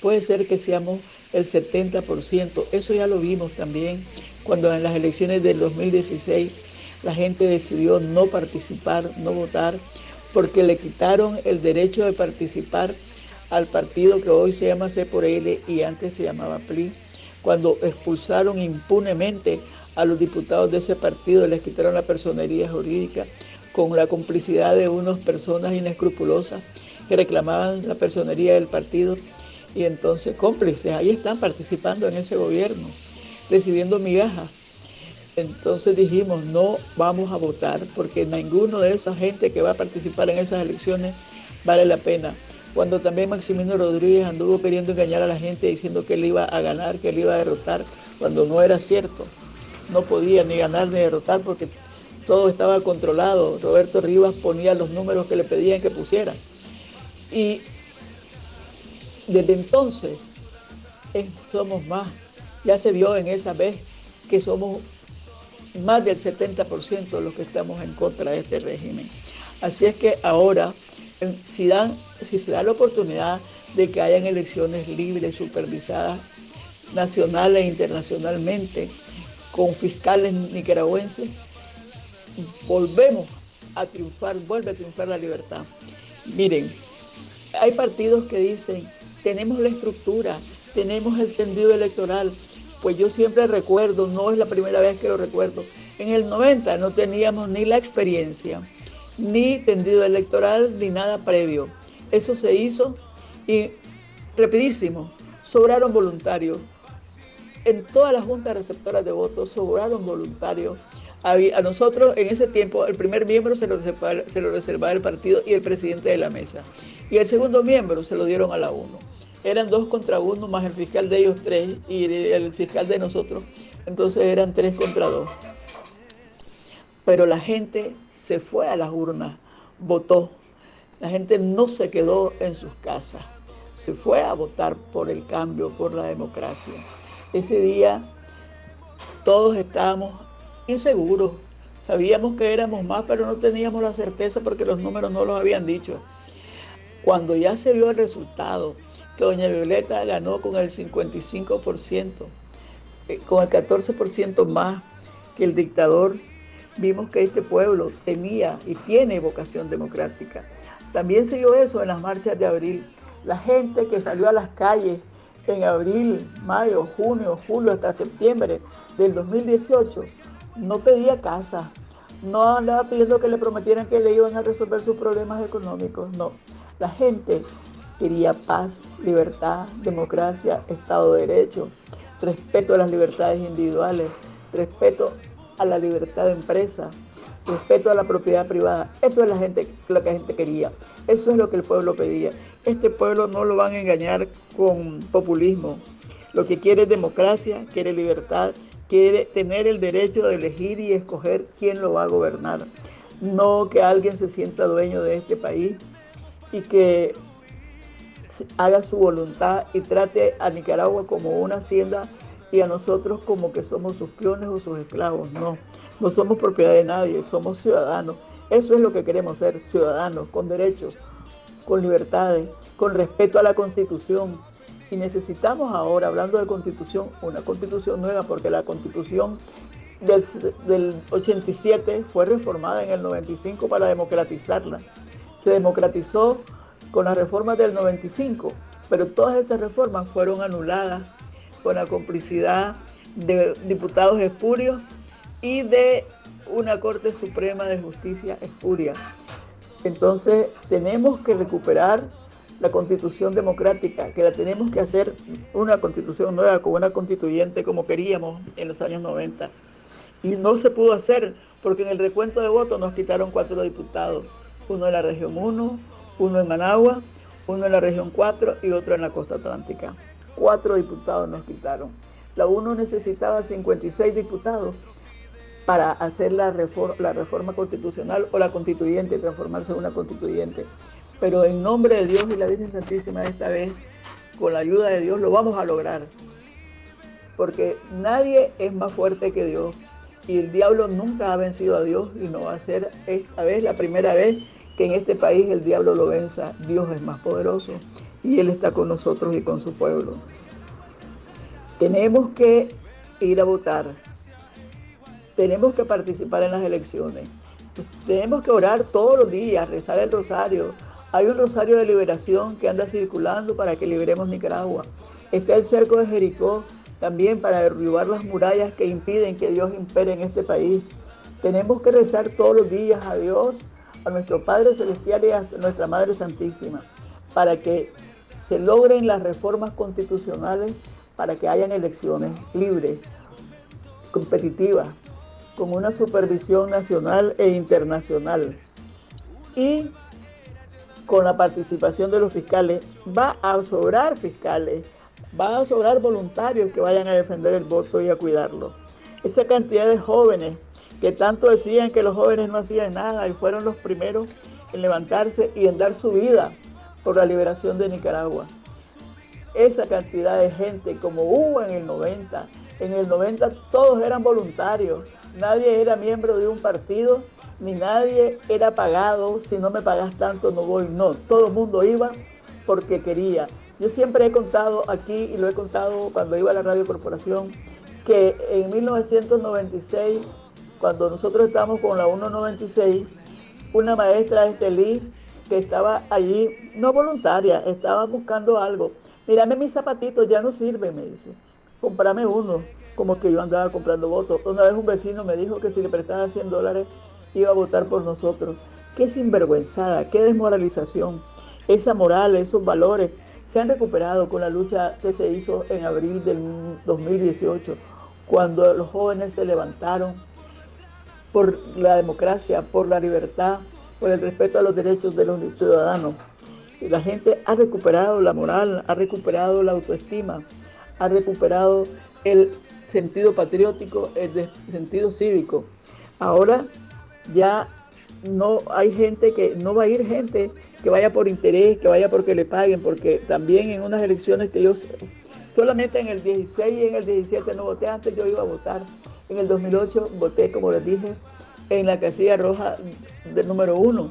Puede ser que seamos el 70%. Eso ya lo vimos también cuando en las elecciones del 2016 la gente decidió no participar, no votar, porque le quitaron el derecho de participar al partido que hoy se llama C por L y antes se llamaba PLI, cuando expulsaron impunemente a los diputados de ese partido, les quitaron la personería jurídica con la complicidad de unas personas inescrupulosas que reclamaban la personería del partido y entonces cómplices, ahí están participando en ese gobierno, recibiendo migajas. Entonces dijimos, no vamos a votar porque ninguno de esa gente que va a participar en esas elecciones vale la pena. Cuando también Maximino Rodríguez anduvo queriendo engañar a la gente diciendo que él iba a ganar, que él iba a derrotar, cuando no era cierto. No podía ni ganar ni derrotar porque todo estaba controlado. Roberto Rivas ponía los números que le pedían que pusiera. Y desde entonces somos más. Ya se vio en esa vez que somos más del 70% de los que estamos en contra de este régimen. Así es que ahora, si, dan, si se da la oportunidad de que hayan elecciones libres, supervisadas, nacionales e internacionalmente, con fiscales nicaragüenses, volvemos a triunfar, vuelve a triunfar la libertad. Miren, hay partidos que dicen, tenemos la estructura, tenemos el tendido electoral, pues yo siempre recuerdo, no es la primera vez que lo recuerdo, en el 90 no teníamos ni la experiencia, ni tendido electoral, ni nada previo. Eso se hizo y rapidísimo, sobraron voluntarios. En todas las juntas receptoras de votos sobraron voluntarios. A nosotros en ese tiempo el primer miembro se lo, reservaba, se lo reservaba el partido y el presidente de la mesa. Y el segundo miembro se lo dieron a la UNO eran dos contra uno, más el fiscal de ellos tres y el fiscal de nosotros. Entonces eran tres contra dos. Pero la gente se fue a las urnas, votó. La gente no se quedó en sus casas, se fue a votar por el cambio, por la democracia. Ese día todos estábamos inseguros, sabíamos que éramos más, pero no teníamos la certeza porque los números no los habían dicho. Cuando ya se vio el resultado, que doña Violeta ganó con el 55%, eh, con el 14% más que el dictador. Vimos que este pueblo tenía y tiene vocación democrática. También se vio eso en las marchas de abril. La gente que salió a las calles en abril, mayo, junio, julio, hasta septiembre del 2018, no pedía casa, no andaba pidiendo que le prometieran que le iban a resolver sus problemas económicos, no. La gente quería paz, libertad, democracia, Estado de Derecho, respeto a las libertades individuales, respeto a la libertad de empresa, respeto a la propiedad privada. Eso es la gente, lo que la gente quería. Eso es lo que el pueblo pedía. Este pueblo no lo van a engañar con populismo. Lo que quiere es democracia, quiere libertad, quiere tener el derecho de elegir y escoger quién lo va a gobernar. No que alguien se sienta dueño de este país y que haga su voluntad y trate a Nicaragua como una hacienda y a nosotros como que somos sus peones o sus esclavos. No, no somos propiedad de nadie, somos ciudadanos. Eso es lo que queremos ser, ciudadanos, con derechos, con libertades, con respeto a la constitución. Y necesitamos ahora, hablando de constitución, una constitución nueva, porque la constitución del, del 87 fue reformada en el 95 para democratizarla. Se democratizó con las reformas del 95, pero todas esas reformas fueron anuladas con la complicidad de diputados espurios y de una Corte Suprema de Justicia espuria. Entonces tenemos que recuperar la constitución democrática, que la tenemos que hacer una constitución nueva con una constituyente como queríamos en los años 90. Y no se pudo hacer porque en el recuento de votos nos quitaron cuatro diputados, uno de la región 1, uno en Managua, uno en la región 4 y otro en la costa atlántica. Cuatro diputados nos quitaron. la UNO necesitaba 56 diputados para hacer la reforma, la reforma constitucional o la constituyente, transformarse en una constituyente. Pero en nombre de Dios y la Virgen Santísima esta vez, con la ayuda de Dios, lo vamos a lograr. Porque nadie es más fuerte que Dios. Y el diablo nunca ha vencido a Dios y no va a ser esta vez la primera vez que en este país el diablo lo venza. Dios es más poderoso y Él está con nosotros y con su pueblo. Tenemos que ir a votar tenemos que participar en las elecciones. Tenemos que orar todos los días, rezar el rosario. Hay un rosario de liberación que anda circulando para que liberemos Nicaragua. Está el cerco de Jericó también para derribar las murallas que impiden que Dios impere en este país. Tenemos que rezar todos los días a Dios, a nuestro Padre Celestial y a nuestra Madre Santísima, para que se logren las reformas constitucionales, para que hayan elecciones libres, competitivas, con una supervisión nacional e internacional y con la participación de los fiscales. Va a sobrar fiscales, va a sobrar voluntarios que vayan a defender el voto y a cuidarlo. Esa cantidad de jóvenes que tanto decían que los jóvenes no hacían nada y fueron los primeros en levantarse y en dar su vida por la liberación de Nicaragua. Esa cantidad de gente como hubo en el 90, en el 90 todos eran voluntarios, nadie era miembro de un partido, ni nadie era pagado, si no me pagas tanto no voy, no, todo el mundo iba porque quería. Yo siempre he contado aquí, y lo he contado cuando iba a la Radio Corporación, que en 1996, cuando nosotros estábamos con la 196, una maestra de Estelí que estaba allí, no voluntaria, estaba buscando algo. Mírame mis zapatitos, ya no sirven, me dice. Comprame uno como que yo andaba comprando votos. Una vez un vecino me dijo que si le prestaba 100 dólares iba a votar por nosotros. Qué sinvergüenzada, qué desmoralización. Esa moral, esos valores se han recuperado con la lucha que se hizo en abril del 2018, cuando los jóvenes se levantaron por la democracia, por la libertad, por el respeto a los derechos de los ciudadanos. la gente ha recuperado la moral, ha recuperado la autoestima, ha recuperado el sentido patriótico, el sentido cívico. Ahora ya no hay gente que, no va a ir gente que vaya por interés, que vaya porque le paguen, porque también en unas elecciones que yo solamente en el 16 y en el 17 no voté, antes yo iba a votar. En el 2008 voté, como les dije, en la casilla roja del número uno.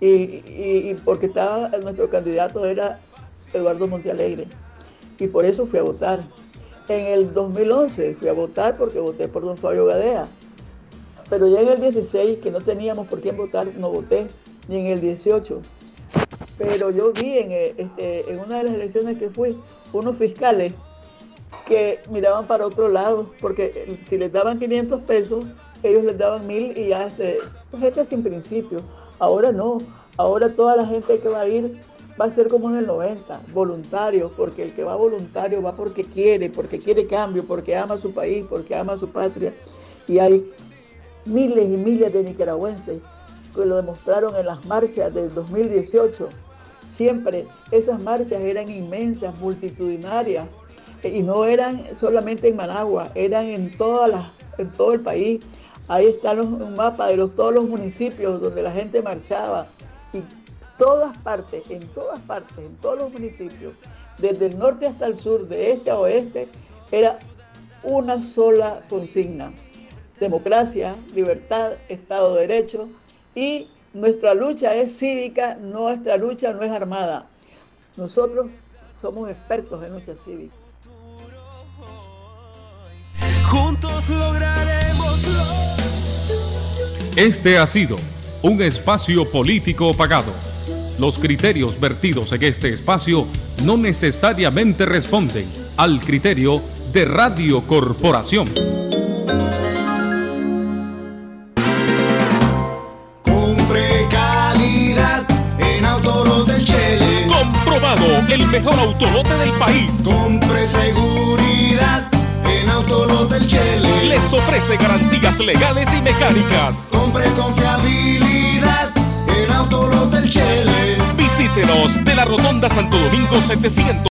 Y, y porque estaba, nuestro candidato era Eduardo Montealegre. Y por eso fui a votar. En el 2011 fui a votar porque voté por don Fabio Gadea. Pero ya en el 16, que no teníamos por quién votar, no voté, ni en el 18. Pero yo vi en, eh, este, en una de las elecciones que fui, unos fiscales que miraban para otro lado, porque si les daban 500 pesos, ellos les daban mil y ya, este, pues gente sin principio. Ahora no, ahora toda la gente que va a ir va a ser como en el 90, voluntario, porque el que va voluntario va porque quiere, porque quiere cambio, porque ama su país, porque ama su patria. Y hay miles y miles de nicaragüenses que lo demostraron en las marchas del 2018. Siempre esas marchas eran inmensas, multitudinarias, y no eran solamente en Managua, eran en, todas las, en todo el país. Ahí están los, un mapa de todos los municipios donde la gente marchaba y todas partes, en todas partes, en todos los municipios, desde el norte hasta el sur, de este a oeste, era una sola consigna. Democracia, libertad, Estado de Derecho y nuestra lucha es cívica, nuestra lucha no es armada. Nosotros somos expertos en lucha cívica. Juntos lograremos. Este ha sido un espacio político pagado los criterios vertidos en este espacio no necesariamente responden al criterio de Radio Corporación. Compre calidad en del Chele. Comprobado, el mejor autolote del país. Compre seguridad en Autolote del Chele. Les ofrece garantías legales y mecánicas. Compre confiabilidad en Autolote del Chele. Visítenos de la Rotonda Santo Domingo 700.